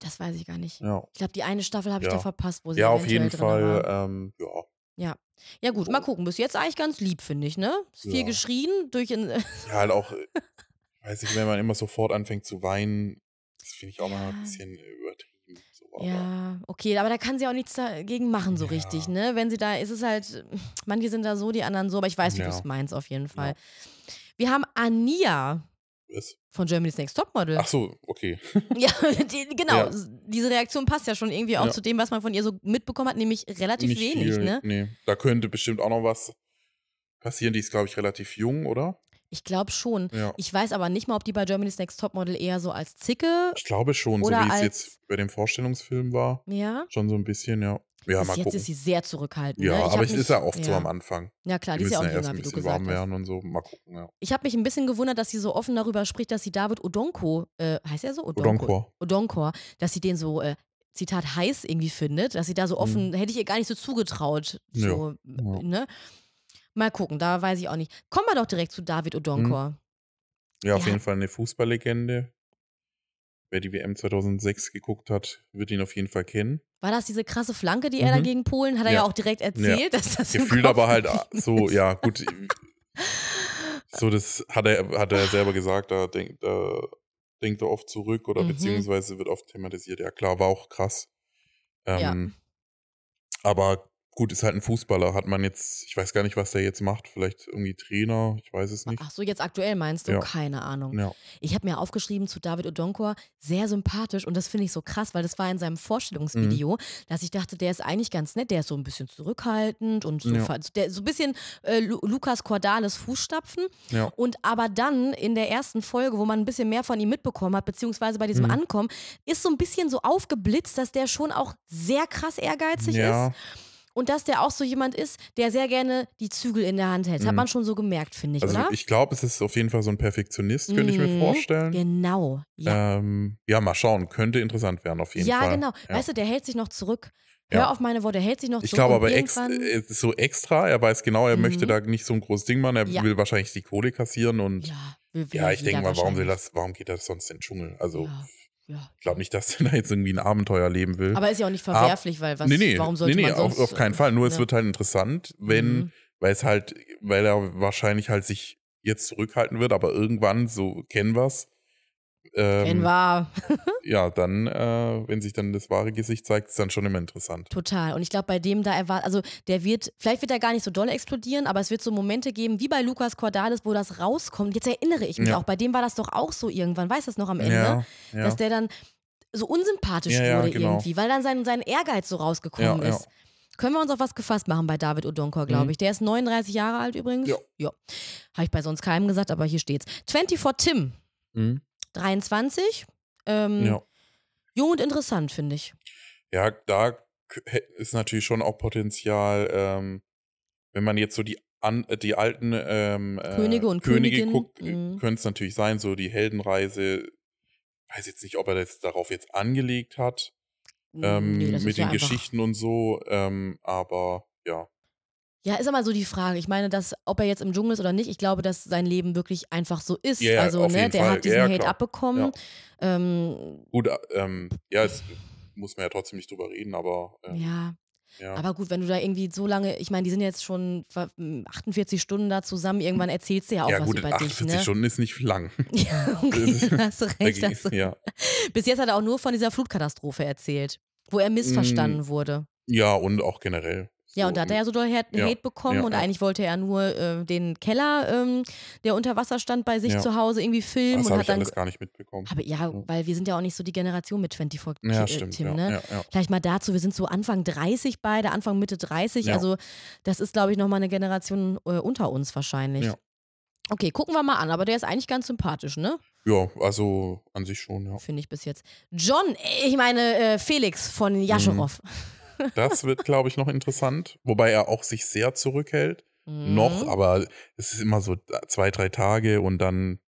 Das weiß ich gar nicht. Ja. Ich glaube, die eine Staffel habe ich Ja. da verpasst, wo sie Ja, auf jeden Fall, war. ähm, ja. Ja gut, mal gucken. Bis jetzt eigentlich ganz lieb, finde ich, ne? Ist viel Ja. geschrien durch... In, Ja, halt auch, äh, weiß ich, wenn man immer sofort anfängt zu weinen, das finde ich auch mal Ja. ein bisschen übertrieben. So, Ja, okay, aber da kann sie auch nichts dagegen machen, so Ja. richtig, ne? Wenn sie da, ist es halt, manche sind da so, die anderen so, aber ich weiß, wie Ja. du es meinst, auf jeden Fall. Wir haben Ania was? von Germany's Next Topmodel. Ach so, okay. Ja, die, genau. Ja. Diese Reaktion passt ja schon irgendwie auch Ja. zu dem, was man von ihr so mitbekommen hat, nämlich relativ Nicht wenig, viel, ne? Nee, da könnte bestimmt auch noch was passieren. Die ist, glaube ich, relativ jung, oder? Ich glaube schon. Ja. Ich weiß aber nicht mal, ob die bei Germany's Next Topmodel eher so als Zicke, Ich glaube schon, so wie es jetzt bei dem Vorstellungsfilm war. ja. Schon so ein bisschen, ja. Ja, Bis mal jetzt gucken. ist sie sehr zurückhaltend. ja, ne? Ich aber es mich- ist ja oft so ja. am Anfang. Ja, klar, Die die ist ja auch ja jünger, wie du gesagt warm werden und so. Mal gucken, ja. Ich habe mich ein bisschen gewundert, dass sie so offen darüber spricht, dass sie David Odonko, äh, heißt er so? Odonkor. Odonkor, dass sie den so, äh, Zitat, heiß irgendwie findet, dass sie da so offen, hätte ich ihr gar nicht so zugetraut. So, Mhm. Ja. ne? Mal gucken, da weiß ich auch nicht. Kommen wir doch direkt zu David Odonkor. Ja, auf Ja. jeden Fall eine Fußballlegende. Wer die WM 2006 geguckt hat, wird ihn auf jeden Fall kennen. War das diese krasse Flanke, die er da Mhm. gegen Polen, hat er ja, Ja. auch direkt erzählt, dass das Gefühlt aber halt so, ist. ja, gut. So, das hat er, hat er selber gesagt, da denkt, da denkt er oft zurück oder Mhm. beziehungsweise wird oft thematisiert. Ja, klar, war auch krass. Ja. Ähm, Aber gut, ist halt ein Fußballer. Hat man jetzt, ich weiß gar nicht, was der jetzt macht. Vielleicht irgendwie Trainer, ich weiß es nicht. Ach so, jetzt aktuell meinst du? Ja. Keine Ahnung. Ja. Ich habe mir aufgeschrieben zu David Odonkor, sehr sympathisch und das finde ich so krass, weil das war in seinem Vorstellungsvideo, Mhm. dass ich dachte, der ist eigentlich ganz nett, der ist so ein bisschen zurückhaltend und so, Ja. der, so ein bisschen äh, Lu Lukas Cordales Fußstapfen. Ja. Und aber dann in der ersten Folge, wo man ein bisschen mehr von ihm mitbekommen hat, beziehungsweise bei diesem Mhm. Ankommen, ist so ein bisschen so aufgeblitzt, dass der schon auch sehr krass ehrgeizig ja. ist und dass der auch so jemand ist, der sehr gerne die Zügel in der Hand hält. Das hat Mhm. man schon so gemerkt, finde ich, Also oder? ich glaube, es ist auf jeden Fall so ein Perfektionist, könnte ich mir Mhm. vorstellen. Genau. Ja, Ähm, ja, mal schauen. Könnte interessant werden auf jeden ja Fall. genau. Ja. Weißt du, der hält sich noch zurück. Hör Ja. auf meine Worte, hält sich noch Ich zurück. glaube und aber ex, äh, es ist so extra. Er weiß genau, er möchte Mhm. da nicht so ein großes Ding machen. Er Ja. will wahrscheinlich die Kohle kassieren und ja, Ja, will, will ich jeder denke mal, warum will das, warum geht er sonst in den Dschungel? Also Ja, ja. ich glaube nicht, dass er da jetzt irgendwie ein Abenteuer leben will. Aber ist ja auch nicht verwerflich, weil was, nee, nee, warum sollte nee, nee man sonst... auf, auf keinen Fall. Nur es ne? wird halt interessant, wenn, Mhm. weil es halt, weil er wahrscheinlich halt sich jetzt zurückhalten wird, aber irgendwann, so kennen wir's. Ähm, Wenn war. ja, dann, äh, wenn sich dann das wahre Gesicht zeigt, ist dann schon immer interessant. Total. Und ich glaube, bei dem da erwartet, also der wird, vielleicht wird er gar nicht so doll explodieren, aber es wird so Momente geben, wie bei Lukas Cordalis, wo das rauskommt. Jetzt erinnere ich mich Ja. auch, bei dem war das doch auch so irgendwann, weißt du das noch am Ende? Ja, ja. Dass der dann so unsympathisch wurde genau. irgendwie, weil dann sein, sein Ehrgeiz so rausgekommen Ja, ja. ist. Können wir uns auf was gefasst machen bei David Odonkor, glaube Mhm. ich. Der ist 39 Jahre alt übrigens. Ja. ja. Habe ich bei sonst keinem gesagt, aber hier steht's. 24 Tim, Mhm. 23. Ähm, ja. Jung und interessant, finde ich. Ja, da ist natürlich schon auch Potenzial, ähm, wenn man jetzt so die an, äh, die alten ähm, äh, Könige und Könige guckt, mhm. könnte es natürlich sein, so die Heldenreise. Weiß jetzt nicht, ob er das darauf jetzt angelegt hat. ähm, Nee, ist mit den Geschichten und so. Ähm, aber ja, Ja, ist immer so die Frage. Ich meine, dass, ob er jetzt im Dschungel ist oder nicht, ich glaube, dass sein Leben wirklich einfach so ist. Ja, ja, also, ne, der Fall. hat diesen Ja, ja, Hate klar. abbekommen. Ähm, gut, äh, ähm, ja, es muss man ja trotzdem nicht drüber reden, aber ähm, ja. ja. aber gut, wenn du da irgendwie so lange, ich meine, die sind jetzt schon ver- 48 Stunden da zusammen, irgendwann erzählst du ja auch ja was gut, über 48 dich, ne? Stunden ist nicht lang. Ja, okay, hast du recht. Hast du. ja. Bis jetzt hat er auch nur von dieser Flutkatastrophe erzählt, wo er missverstanden wurde. ja, und auch generell. Ja, So, und da hat er ja so doll Hate, Ja, bekommen ja, und ja. eigentlich wollte er nur äh, den Keller, ähm, der unter Wasser stand, bei sich zu Hause irgendwie filmen das und habe hat ich dann. alles gar nicht mitbekommen. Aber ja, weil wir sind ja auch nicht so die Generation mit 24 Ja, äh, stimmt. Tim, ja, ne? Vielleicht mal dazu, wir sind so Anfang 30 beide, Anfang Mitte 30. Ja. Also das ist, glaube ich, nochmal eine Generation äh, unter uns wahrscheinlich. Ja. Okay, gucken wir mal an, aber der ist eigentlich ganz sympathisch, ne? ja, also an sich schon, ja. Finde ich bis jetzt. John, äh, ich meine äh, Felix von Jascharow. Das wird, glaube ich, noch interessant. Wobei er auch sich sehr zurückhält. Mhm. Noch, aber es ist immer so zwei, drei Tage und dann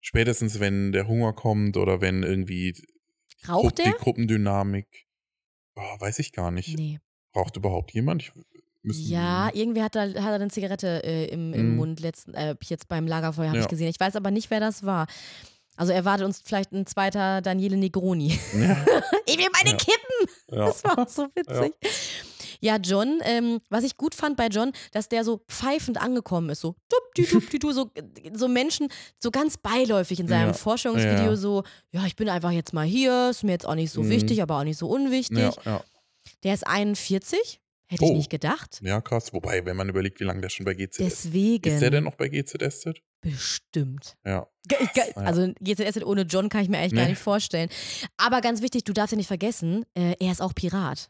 spätestens, wenn der Hunger kommt oder wenn irgendwie Raucht Grupp- die Gruppendynamik, oh, weiß ich gar nicht. Nee. Raucht überhaupt jemand? Ich, Ja, irgendwie hat er, hat er eine Zigarette äh, im, im Mhm. Mund letzten, äh, jetzt beim Lagerfeuer habe ich Ja. gesehen. Ich weiß aber nicht, wer das war. Also erwartet uns vielleicht ein zweiter Daniele Negroni. Ja, ich will meine Ja. Kippen! ja. Das war auch so witzig. Ja, John, ähm, was ich gut fand bei John, dass der so pfeifend angekommen ist, so dup, di, dup, di, du, so, so Menschen, so ganz beiläufig in seinem Forschungsvideo, so, ja, ich bin einfach jetzt mal hier, ist mir jetzt auch nicht so Mhm. wichtig, aber auch nicht so unwichtig. ja, ja. Der ist 41, hätte ich Oh. nicht gedacht. ja, krass. Wobei, wenn man überlegt, wie lange der schon bei GZS ist. Deswegen. Ist der denn noch bei GZS? Bestimmt. Ja. Also GZS ohne John kann ich mir eigentlich gar Nee. nicht vorstellen. Aber ganz wichtig, du darfst ja nicht vergessen, äh, er ist auch Pirat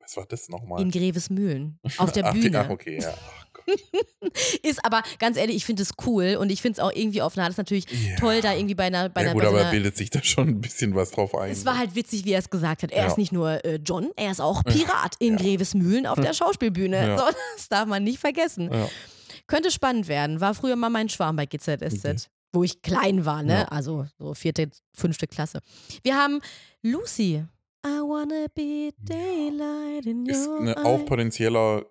Was war das nochmal? in Grevesmühlen auf der ach, Bühne. Ach, okay, ja. Gott. Ist aber ganz ehrlich, ich finde es cool und ich finde es auch irgendwie auf eine Art ist natürlich Ja. toll, da irgendwie bei einer bei ja, einer, gut, bei so aber einer bildet sich da schon ein bisschen was drauf ein. es war halt witzig, wie er es gesagt hat. Er Ja. ist nicht nur äh, John, er ist auch Pirat in Ja. Grevesmühlen auf der Schauspielbühne. So, das darf man nicht vergessen. Ja. Könnte spannend werden. War früher mal mein Schwarm bei GZSZ. Okay. Wo ich klein war, ne? Ja. Also so vierte, fünfte Klasse. Wir haben Lucy. I wanna be daylight in Ist your eine, eyes. auch potenzieller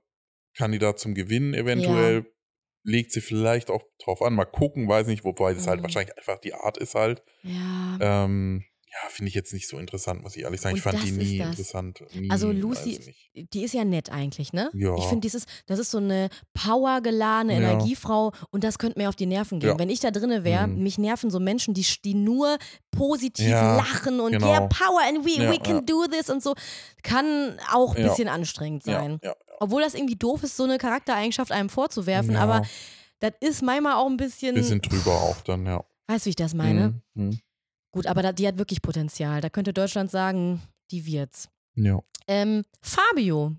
Kandidat zum Gewinnen eventuell. Legt sie vielleicht auch drauf an. Mal gucken, weiß nicht, wobei das halt Mhm. wahrscheinlich einfach die Art ist halt. Ja. Ähm, ja, finde ich jetzt nicht so interessant, muss ich ehrlich sagen. ich Und fand die nie interessant. Nie, Also Lucy, die ist ja nett eigentlich, ne? Ja. Ich finde, dieses, das ist so eine powergeladene Ja. Energiefrau und das könnte mir auf die Nerven gehen. Ja. Wenn ich da drinne wäre, Mhm. mich nerven so Menschen, die, die nur positiv Ja, lachen und genau. yeah, power and we, we can do this und so. Kann auch ein bisschen anstrengend sein. Obwohl das irgendwie doof ist, so eine Charaktereigenschaft einem vorzuwerfen, aber das ist manchmal auch ein bisschen, bisschen drüber auch dann, ja. weißt du, wie ich das meine? Mhm. Mhm. Gut, aber da, die hat wirklich Potenzial. Da könnte Deutschland sagen, die wird's. Ja. Ähm, Fabio.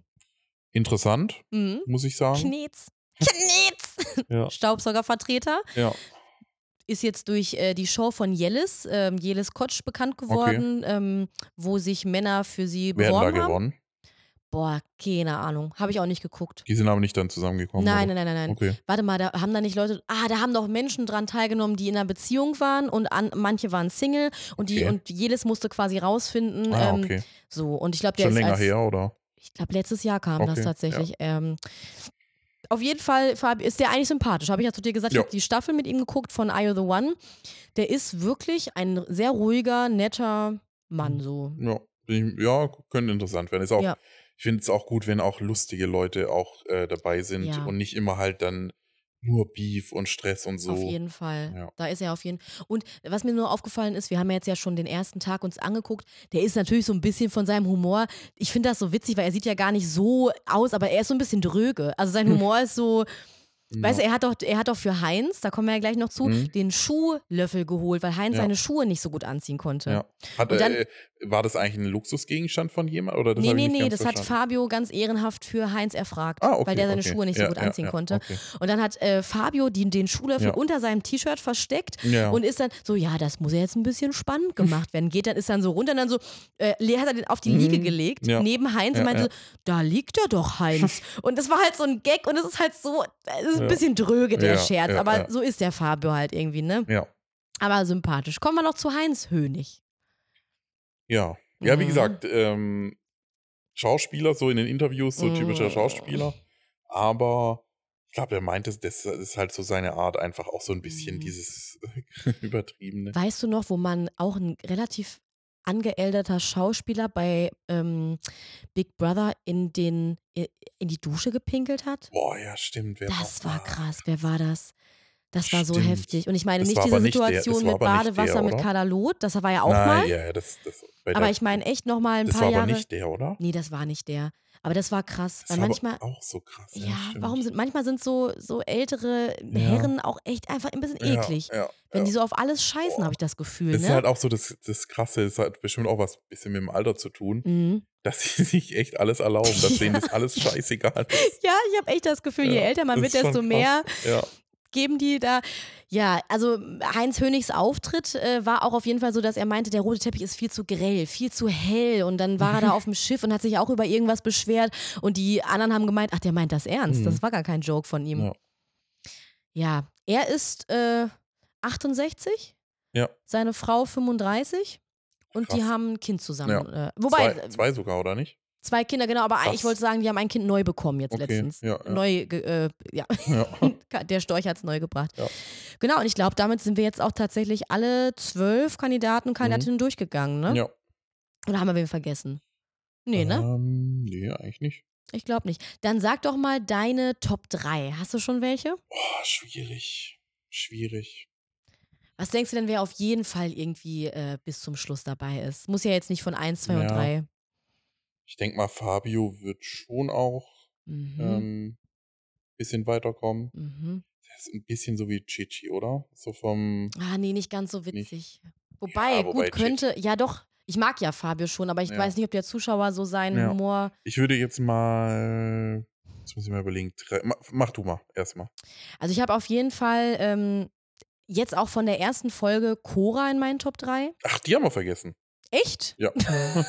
Interessant, Mhm. muss ich sagen. Knetz. Knetz. Ja. Staubsaugervertreter. ja. Ist jetzt durch äh, die Show von Jellis, ähm, Jellis Kotsch bekannt geworden, ähm, wo sich Männer für sie Wer hat da beworben haben. gewonnen? Boah, keine Ahnung. Habe ich auch nicht geguckt. Die sind aber nicht dann zusammengekommen. Nein, oder? nein, nein, nein, nein. Okay. Warte mal, da haben da nicht Leute, ah, da haben doch Menschen dran teilgenommen, die in einer Beziehung waren und an, manche waren Single und die Okay. und Jelis musste quasi rausfinden. Ah, ähm, okay. So, und ich glaube, der Schon ist länger als, her, oder? Ich glaube, letztes Jahr kam das Okay, tatsächlich. Ähm, auf jeden Fall Fabi, ist der eigentlich sympathisch. Habe ich ja zu dir gesagt, ich Ja. habe die Staffel mit ihm geguckt von You the One. Der ist wirklich ein sehr ruhiger, netter Mann so. Ja, ich, ja könnte interessant werden. Ist auch, Ja. Ich finde es auch gut, wenn auch lustige Leute auch äh, dabei sind Ja. und nicht immer halt dann nur Beef und Stress und so. Auf jeden Fall. Ja. Da ist er auf jeden Und was mir nur aufgefallen ist, wir haben ja jetzt ja schon den ersten Tag uns angeguckt, der ist natürlich so ein bisschen von seinem Humor. Ich finde das so witzig, weil er sieht ja gar nicht so aus, aber er ist so ein bisschen dröge. Also sein Humor ist so, weißt du, er hat doch, er hat doch für Heinz, da kommen wir ja gleich noch zu, Mhm. den Schuhlöffel geholt, weil Heinz Ja. seine Schuhe nicht so gut anziehen konnte. Ja. Hat, dann- äh, war das eigentlich ein Luxusgegenstand von jemand? Oder das nee, nee, nee, das hat? Fabio ganz ehrenhaft für Heinz erfragt, Ah, okay, weil der seine okay. Schuhe nicht so Ja, gut anziehen konnte. okay. Und dann hat äh, Fabio die, den Schuhlöffel unter seinem T-Shirt versteckt und ist dann so, ja, das muss ja jetzt ein bisschen spannend gemacht werden. Geht dann, ist dann so runter und dann so, äh, hat er den auf die Liege Mhm. gelegt, neben Heinz und meinte so, da liegt er doch, Heinz. und das war halt so ein Gag und es ist halt so, ein bisschen dröge, der Scherz, aber so ist der Fabio halt irgendwie, ne? Ja. Aber sympathisch. Kommen wir noch zu Heinz Hönig. Ja. Ja, wie Mhm. gesagt, ähm, Schauspieler, so in den Interviews, so typischer Mhm. Schauspieler. Aber ich glaube, er meinte, das, das ist halt so seine Art, einfach auch so ein bisschen Mhm. dieses Übertriebene. Weißt du noch, wo man auch ein relativ angeälterter Schauspieler bei ähm, Big Brother in, den, in die Dusche gepinkelt hat? Boah, ja, stimmt. Wer Das war krass. Wer war das? Das war so Stimmt. heftig. Und ich meine Das nicht diese aber nicht der- das Situation mit nicht der, Badewasser mit? Kadalot, das war ja auch Nein, mal. ja, das, das, Aber ich meine echt noch mal ein das paar war aber Jahre. nicht der, oder? Nee, das war nicht der. Aber das war krass. Das weil manchmal. auch so krass. Ja, Ja, stimmt. warum sind manchmal sind so so ältere Ja. Herren auch echt einfach ein bisschen ja, eklig. Ja, Wenn ja. die so auf alles scheißen, Boah. habe ich das Gefühl, Das ist ne? halt auch so das, das Krasse, es hat bestimmt auch was bisschen mit dem Alter zu tun, mhm. dass sie sich echt alles erlauben, dass denen das alles scheißegal ist. Ja, ich habe echt das Gefühl, je Ja, älter man das wird, ist desto mehr Ja, geben die da. Ja, also Heinz Hönigs Auftritt äh, war auch auf jeden Fall so, dass er meinte, der rote Teppich ist viel zu grell, viel zu hell. Und dann war er da auf dem Schiff und hat sich auch über irgendwas beschwert. Und die anderen haben gemeint, ach, der meint das ernst. Mhm. Das war gar kein Joke von ihm. Ja. Ja, er ist äh, 68, ja. seine Frau 35. Und die Krass. haben ein Kind zusammen. Äh, wobei, zwei, zwei sogar, oder nicht? Kinder, genau, aber Krass. ich wollte sagen, die haben ein Kind neu bekommen jetzt Okay, letztens. ja, ja. Neu, äh, ja, Ja. der Storch hat es neu gebracht. Genau, und ich glaube, damit sind wir jetzt auch tatsächlich alle zwölf Kandidaten und Kandidatinnen durchgegangen, ne? Mhm. ja. Oder haben wir wen vergessen? Nee, ne? Ähm, nee, eigentlich nicht. Ich glaube nicht. Dann sag doch mal deine Top 3. Hast du schon welche? Boah, schwierig. Schwierig. Was denkst du denn, wer auf jeden Fall irgendwie äh, bis zum Schluss dabei ist? Muss ja jetzt nicht von 1, 2 und Ja. 3. Ich denke mal, Fabio wird schon auch Mhm. ähm, bisschen weiterkommen. mhm. Der ist ein bisschen so wie Chichi, oder? So vom. Ah, nee, nicht ganz so witzig. Wobei, Ja, wobei gut, könnte, ja doch, ich mag ja Fabio schon, aber ich Ja. weiß nicht, ob der Zuschauer so seinen Ja. Humor. Ich würde jetzt mal. Jetzt muss ich mal überlegen. Mach, mach du mal, erstmal. Also ich habe auf jeden Fall ähm, jetzt auch von der ersten Folge Cora in meinen Top 3. Ach, die haben wir vergessen. Echt? Ja.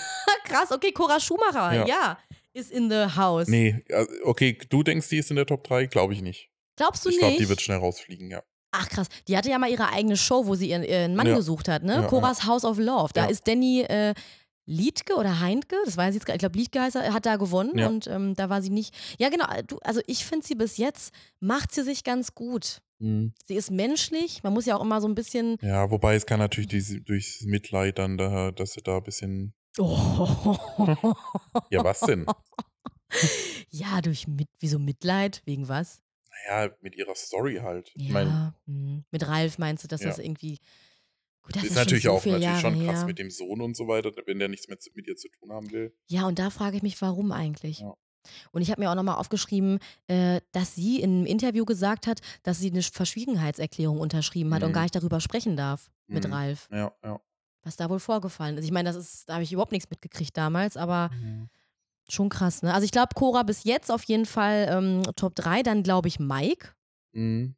Krass, okay, Cora Schumacher, ja. Ja. ist in the house. nee, okay, du denkst, die ist in der Top 3? Glaube ich nicht. Glaubst du Ich nicht? glaube, die wird schnell rausfliegen, ja. Ach krass, die hatte ja mal ihre eigene Show, wo sie ihren, ihren Mann Ja. gesucht hat, ne? Ja, Coras House of Love. Da ist Danny äh, Liedke oder Heintke, das weiß ich jetzt gar nicht, ich glaube Liedke heißt er, hat da gewonnen und ähm, da war sie nicht. Ja genau, du, also ich finde sie bis jetzt, macht sie sich ganz gut. Mhm. Sie ist menschlich, man muss ja auch immer so ein bisschen Ja, wobei es kann natürlich diese, durchs Mitleid dann da, dass sie da ein bisschen. Oh. Ja, was denn? ja, durch mit, wieso Mitleid? Wegen was? Naja, mit ihrer Story halt. Ich Ja, meine, hm. mit Ralf meinst du, dass Ja. das irgendwie. Gut, das ist ist, natürlich schon so auch viele natürlich Jahre schon krass her. mit dem Sohn und so weiter, wenn der nichts mehr zu- mit ihr zu tun haben will. Ja, und da frage ich mich, warum eigentlich? Ja. Und ich habe mir auch nochmal aufgeschrieben, äh, dass sie in einem Interview gesagt hat, dass sie eine Verschwiegenheitserklärung unterschrieben hat und Mhm. gar nicht darüber sprechen darf mit Mhm. Ralf. Ja, ja. Was da wohl vorgefallen ist. Ich meine, das ist, da habe ich überhaupt nichts mitgekriegt damals, aber schon krass, ne? Also ich glaube, Cora bis jetzt auf jeden Fall ähm, Top 3, dann glaube ich Mike. Mhm.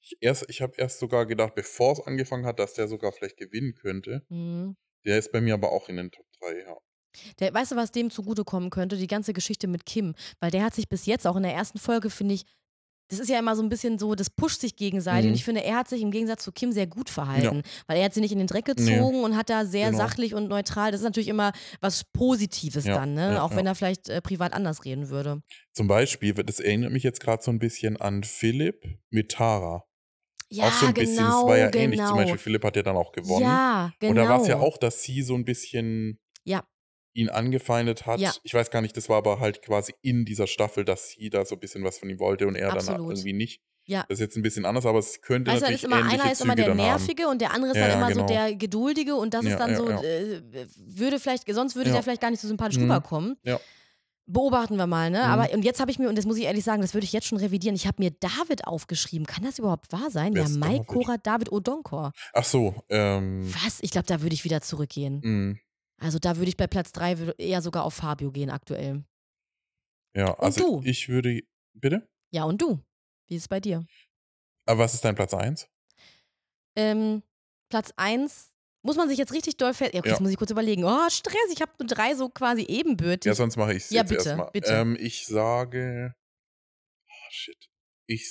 Ich, erst- ich habe erst sogar gedacht, bevor es angefangen hat, dass der sogar vielleicht gewinnen könnte. Mhm. Der ist bei mir aber auch in den Top 3, ja. Der, weißt du, was dem zugutekommen könnte? Die ganze Geschichte mit Kim. Weil der hat sich bis jetzt, auch in der ersten Folge, finde ich, das ist ja immer so ein bisschen so, das pusht sich gegenseitig. Mhm. Und ich finde, er hat sich im Gegensatz zu Kim sehr gut verhalten. Weil er hat sie nicht in den Dreck gezogen und hat da sehr Genau. sachlich und neutral. Das ist natürlich immer was Positives Ja, dann, ne? ja, Auch ja. wenn er vielleicht äh, privat anders reden würde. Zum Beispiel, das erinnert mich jetzt gerade so ein bisschen an Philipp mit Tara. Ja, auch so ein bisschen, genau, das war ja genau. ähnlich. Zum Beispiel, Philipp hat ja dann auch gewonnen. Ja, genau. Und da war es ja auch, dass sie so ein bisschen Ja. Ihn angefeindet hat. Ja. Ich weiß gar nicht, das war aber halt quasi in dieser Staffel, dass sie da so ein bisschen was von ihm wollte und er dann Absolut. irgendwie nicht. Ja. Das ist jetzt ein bisschen anders, aber es könnte dann natürlich ist immer, ähnliche einer ist immer Züge der dann haben. Nervige und der andere ist Ja, dann immer so genau. der Geduldige und das Ja, ist dann so. Äh, würde vielleicht, sonst würde Ja. der vielleicht gar nicht so sympathisch Mhm. rüberkommen. Ja. Beobachten wir mal, ne? Mhm. Aber und jetzt habe ich mir, und das muss ich ehrlich sagen, das würde ich jetzt schon revidieren, ich habe mir David aufgeschrieben. Kann das überhaupt wahr sein? Wer ja, Mike David? David Odonkor. Ach so, ähm, Was? Ich glaube, da würde ich wieder zurückgehen. mh, Also da würde ich bei Platz 3 eher sogar auf Fabio gehen aktuell. ja, also du? ich würde, bitte? Ja, und du? Wie ist es bei dir? Aber was ist dein Platz 1? Ähm, Platz 1 muss man sich jetzt richtig doll fest. Ja, okay, Ja. jetzt muss ich kurz überlegen. Oh, Stress, ich habe nur drei so quasi ebenbürtig. Ja, sonst mache ich es Ja, jetzt bitte, erstmal. bitte. Ähm, ich sage, oh, shit. Ich,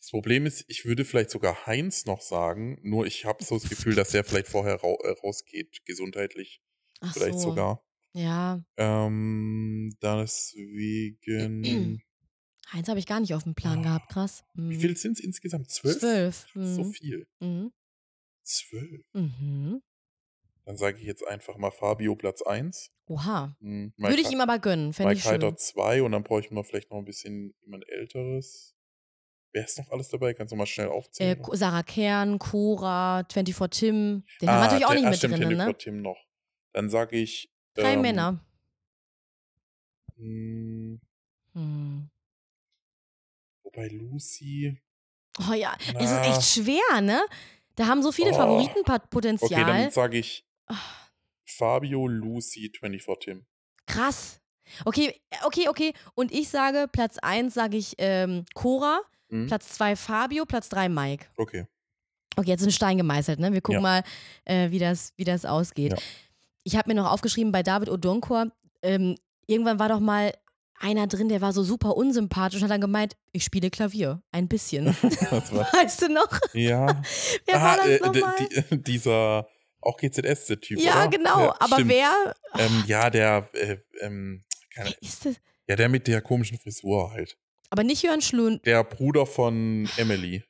das Problem ist, ich würde vielleicht sogar Heinz noch sagen, nur ich habe so das Gefühl, dass der vielleicht vorher rau äh, rausgeht, gesundheitlich. Ach vielleicht so. sogar. Ja, Ähm, deswegen. Heinz habe ich gar nicht auf dem Plan gehabt, krass. Wie Mhm. viel sind es insgesamt? Zwölf? Zwölf. Krass, So Mhm. viel. Mhm. Zwölf. Mhm. Dann sage ich jetzt einfach mal Fabio Platz 1. Oha. Hm, Würde ich ihm aber gönnen, fände ich Mike schön. 2 und dann bräuchten wir vielleicht noch ein bisschen jemand Älteres. Wer ist noch alles dabei? Kannst du mal schnell Äh, aufzählen? Ko- Sarah Kern, Cora, 24 Tim, den haben wir ah, natürlich auch nicht ah, mit stimmt, drin, ne? Ford Tim noch. Dann sage ich. Drei ähm, Männer. mh, Hm. wobei Lucy. Oh ja, es ist Na. echt schwer, ne? Da haben so viele Oh. Okay, Favoritenpotenzial. dann sage ich Ah, Fabio, Lucy, 24 Tim. krass. Okay, okay, okay. Und ich sage, Platz 1 sage ich ähm, Cora, Hm? Platz 2 Fabio, Platz 3 Mike. Okay. Okay, jetzt ist ein Stein gemeißelt, ne? Wir gucken Ja. mal, äh, wie, das, wie das ausgeht. Ja. Ich habe mir noch aufgeschrieben, bei David Odonkor, ähm, irgendwann war doch mal einer drin, der war so super unsympathisch und hat dann gemeint, ich spiele Klavier. Ein bisschen. Weißt du noch? Ja. Wer ah, war das äh, nochmal? die, dieser. Auch GZS-Typ. Ja, oder? genau. Ja, aber stimmt. wer, Ähm, ja, der. Äh, ähm, keine, wer ist das? ja, der mit der komischen Frisur halt. Aber nicht Jörn Schlund. Der Bruder von Emily.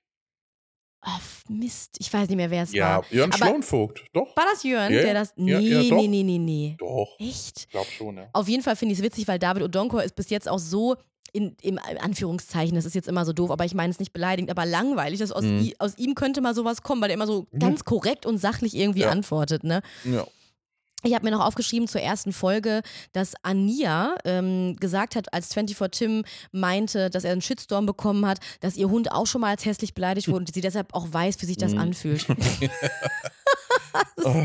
Oh, Mist, ich weiß nicht mehr, wer es Ja, war. Jörn Aber- Schlaunvogt. Doch. War das Jörn, Ja, der das. Nee, ja, ja, nee, nee, nee, nee. Doch. Echt? Ich glaube schon, ja. Auf jeden Fall finde ich es witzig, weil David Odonkor ist bis jetzt auch so in, im Anführungszeichen, das ist jetzt immer so doof, aber ich meine es nicht beleidigend, aber langweilig, dass aus, Mhm. i, aus ihm könnte mal sowas kommen, weil er immer so Mhm. ganz korrekt und sachlich irgendwie Ja. antwortet, ne? Ja. Ich habe mir noch aufgeschrieben zur ersten Folge, dass Ania ähm, gesagt hat, als 24 Tim meinte, dass er einen Shitstorm bekommen hat, dass ihr Hund auch schon mal als hässlich beleidigt wurde und sie deshalb auch weiß, wie sich das Mhm. anfühlt. Oh,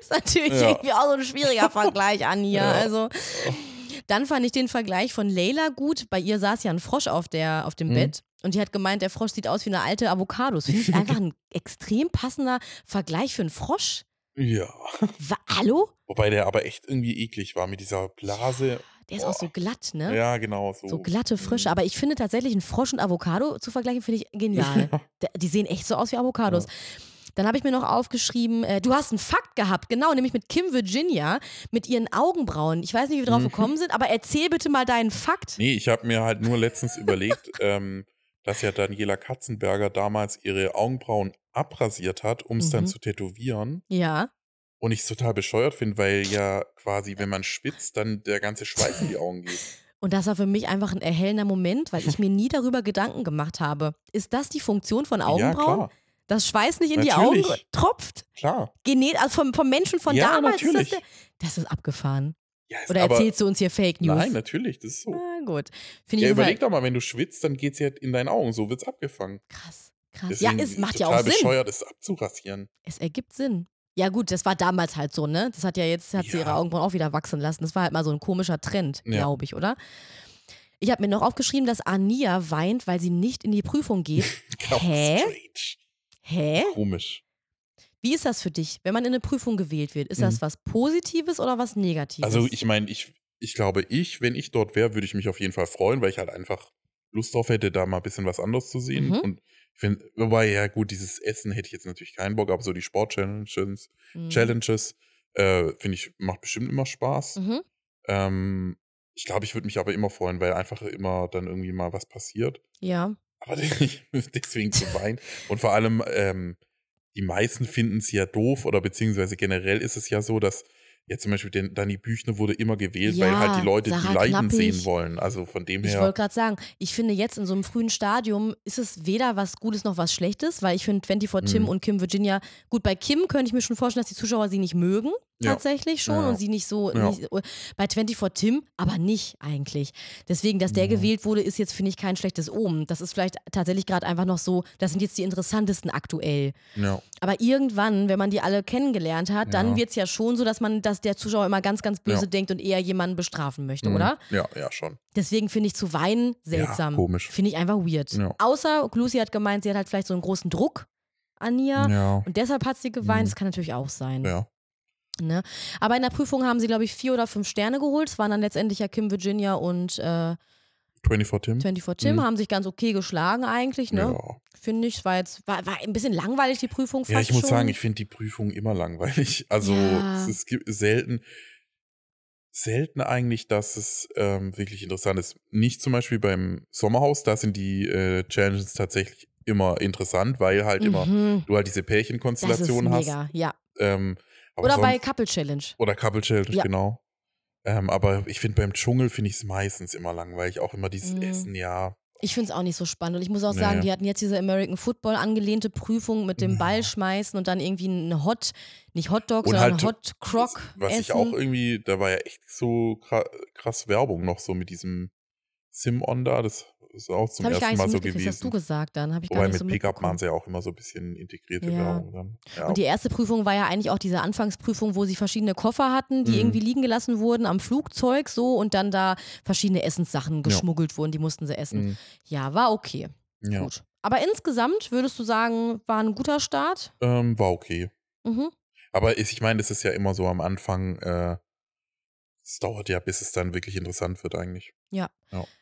ist natürlich Ja. irgendwie auch so ein schwieriger Vergleich, Anja. Ja. Also. Dann fand ich den Vergleich von Leila gut. Bei ihr saß ja ein Frosch auf, der, auf dem Mhm. Bett. Und die hat gemeint, der Frosch sieht aus wie eine alte Avocado. Das finde ich einfach ein extrem passender Vergleich für einen Frosch. Ja. Wa Hallo? Wobei der aber echt irgendwie eklig war mit dieser Blase. Der ist auch so glatt, ne? Ja, genau. So, So glatte Frische. Mhm. Aber ich finde tatsächlich, einen Frosch und Avocado zu vergleichen, finde ich genial. D- Die sehen echt so aus wie Avocados. Dann habe ich mir noch aufgeschrieben, äh, du hast einen Fakt gehabt, genau, nämlich mit Kim Virginia, mit ihren Augenbrauen. Ich weiß nicht, wie wir drauf Mhm. gekommen sind, aber erzähl bitte mal deinen Fakt. Nee, ich habe mir halt nur letztens überlegt, ähm, dass ja Daniela Katzenberger damals ihre Augenbrauen abrasiert hat, um es dann Mhm. zu tätowieren. Ja. Und ich es total bescheuert finde, weil ja quasi, wenn man schwitzt, dann der ganze Schweiß in die Augen geht. Und das war für mich einfach ein erhellender Moment, weil ich mir nie darüber Gedanken gemacht habe. Ist das die Funktion von Ja, Augenbrauen? klar. dass Schweiß nicht in die Augen Natürlich. tropft? Klar. Genet also vom, vom Menschen von Ja, damals? Ist natürlich. das, der, das ist abgefahren. Ist Oder erzählst du uns hier Fake News? Nein, natürlich, das ist so. Na gut. Finde Ja, überleg aber doch mal, wenn du schwitzt, dann geht's ja in deinen Augen, so wird's abgefangen. krass. Krass. Deswegen ja, es macht ja auch Sinn. bescheuert, es abzurasieren. Es ergibt Sinn. Ja, gut, das war damals halt so, ne? Das hat ja jetzt, hat sie Ja. ihre Augenbrauen auch wieder wachsen lassen. Das war halt mal so ein komischer Trend, Ja. glaube ich, oder? Ich habe mir noch aufgeschrieben, dass Ania weint, weil sie nicht in die Prüfung geht. Hä? strange. Hä? Komisch. Wie ist das für dich, wenn man in eine Prüfung gewählt wird? Ist das Mhm. was Positives oder was Negatives? Also ich meine, ich, ich glaube, ich, wenn ich dort wäre, würde ich mich auf jeden Fall freuen, weil ich halt einfach Lust drauf hätte, da mal ein bisschen was anderes zu sehen. Mhm. Und ich finde, wobei, ja gut, dieses Essen hätte ich jetzt natürlich keinen Bock, aber so die Sport-Challenges, Mhm. Challenges, äh, finde ich, macht bestimmt immer Spaß. Mhm. Ähm, ich glaube, ich würde mich aber immer freuen, weil einfach immer dann irgendwie mal was passiert. Ja. Aber deswegen zu weinen. Und vor allem, ähm, die meisten finden es ja doof oder beziehungsweise generell ist es ja so, dass ja zum Beispiel den, Dani Büchner wurde immer gewählt, weil Ja, halt die Leute Sarah die Leiden Knappig. sehen wollen. Also von dem Ich her. wollte gerade sagen, ich finde jetzt in so einem frühen Stadium ist es weder was Gutes noch was Schlechtes, weil ich finde 24 Tim Mhm. und Kim Virginia, gut, bei Kim könnte ich mir schon vorstellen, dass die Zuschauer sie nicht mögen. Tatsächlich schon, Ja. und sie nicht so, Ja. nicht, bei 24 Tim aber nicht eigentlich. Deswegen, dass der Ja. gewählt wurde, ist jetzt, finde ich, kein schlechtes Omen. Das ist vielleicht tatsächlich gerade einfach noch so, das sind jetzt die interessantesten aktuell. Ja, Aber irgendwann, wenn man die alle kennengelernt hat, dann wird es ja schon so, dass man, dass der Zuschauer immer ganz, ganz böse denkt und eher jemanden bestrafen möchte, Mhm. oder? Ja, ja, schon. Deswegen finde ich zu weinen seltsam. Komisch. Finde ich einfach weird. Außer Lucy hat gemeint, sie hat halt vielleicht so einen großen Druck an ihr. Ja. Und deshalb hat sie geweint. Mhm. Das kann natürlich auch sein. Ja. Ne? Aber in der Prüfung haben sie, glaube ich, vier oder fünf Sterne geholt. Es waren dann letztendlich ja Kim Virginia und äh, 24 Tim. 24 Tim, Mhm. haben sich ganz okay geschlagen eigentlich. Ne? Ja. finde ich. War jetzt war, war ein bisschen langweilig, die Prüfung Ja, ich muss schon. sagen, ich finde die Prüfung immer langweilig. Also Ja. es, gibt selten, selten eigentlich, dass es ähm, wirklich interessant ist. Nicht zum Beispiel beim Sommerhaus, da sind die äh, Challenges tatsächlich immer interessant, weil halt immer Mhm. du halt diese Pärchenkonstellation hast. mega, ja. Ähm, aber Oder bei sonst- Couple Challenge. oder Couple Challenge, Ja. genau. Ähm, aber ich finde beim Dschungel finde ich es meistens immer langweilig, auch immer dieses Mhm. Essen, ja. Ich finde es auch nicht so spannend. Und ich muss auch Nee. sagen, die hatten jetzt diese American Football angelehnte Prüfung mit dem Ja. Ball schmeißen und dann irgendwie ein Hot, nicht Hotdog, Und sondern halt, Hot Croc Was essen. ich auch irgendwie, da war ja echt so kra- krass Werbung noch so mit diesem Sim-On da, das ist auch zum das ersten Mal so mitgekriegt, das hast du gewesen. gesagt dann. Habe ich Wobei mit so Pickup machen sie ja auch immer so ein bisschen integrierte Ja. Werbung dann. Ja. Und die erste Prüfung war ja eigentlich auch diese Anfangsprüfung, wo sie verschiedene Koffer hatten, die Mhm. irgendwie liegen gelassen wurden am Flugzeug so und dann da verschiedene Essenssachen Ja. geschmuggelt wurden, die mussten sie essen. Mhm. Ja, war okay. ja. Gut. Aber insgesamt würdest du sagen, war ein guter Start? Ähm, war okay. Mhm. Aber ich meine, das ist ja immer so am Anfang, äh, es dauert ja, bis es dann wirklich interessant wird eigentlich.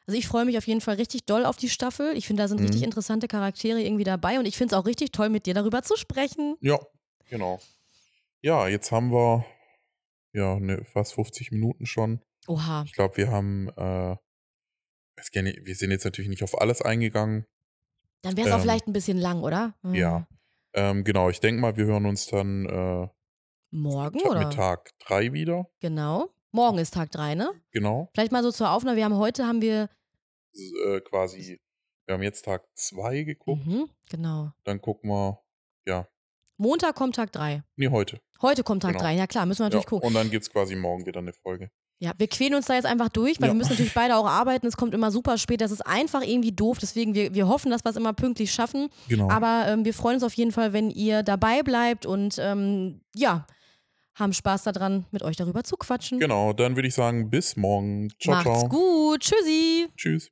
Also ich freue mich auf jeden Fall richtig doll auf die Staffel. Ich finde, da sind richtig Mhm. interessante Charaktere irgendwie dabei und ich finde es auch richtig toll, mit dir darüber zu sprechen. Ja, genau. Ja, jetzt haben wir ja ne, fast 50 Minuten schon. Oha. Ich glaube, wir haben, äh, nicht, wir sind jetzt natürlich nicht auf alles eingegangen. Dann wäre es auch Ähm, vielleicht ein bisschen lang, oder? Hm. Ja. Ähm, genau, ich denke mal, wir hören uns dann äh, Morgen, oder? Tag 3 wieder. Genau. Morgen ist Tag 3, ne? Genau. Vielleicht mal so zur Aufnahme. Wir haben heute haben wir. Äh, quasi, wir haben jetzt Tag 2 geguckt. Mhm, genau. Dann gucken wir, ja, Montag kommt Tag 3. nee, heute. Heute kommt Tag Genau. 3. Ja klar, müssen wir natürlich Ja, gucken. und dann gibt es quasi morgen wieder eine Folge. Ja, wir quälen uns da jetzt einfach durch, weil Ja. wir müssen natürlich beide auch arbeiten. Es kommt immer super spät. Das ist einfach irgendwie doof. Deswegen, wir, wir hoffen, dass wir es immer pünktlich schaffen. Genau. Aber ähm, wir freuen uns auf jeden Fall, wenn ihr dabei bleibt und ähm, ja, haben Spaß daran, mit euch darüber zu quatschen. genau, dann würde ich sagen, bis morgen. Ciao, Macht's ciao. gut. Tschüssi. Tschüss.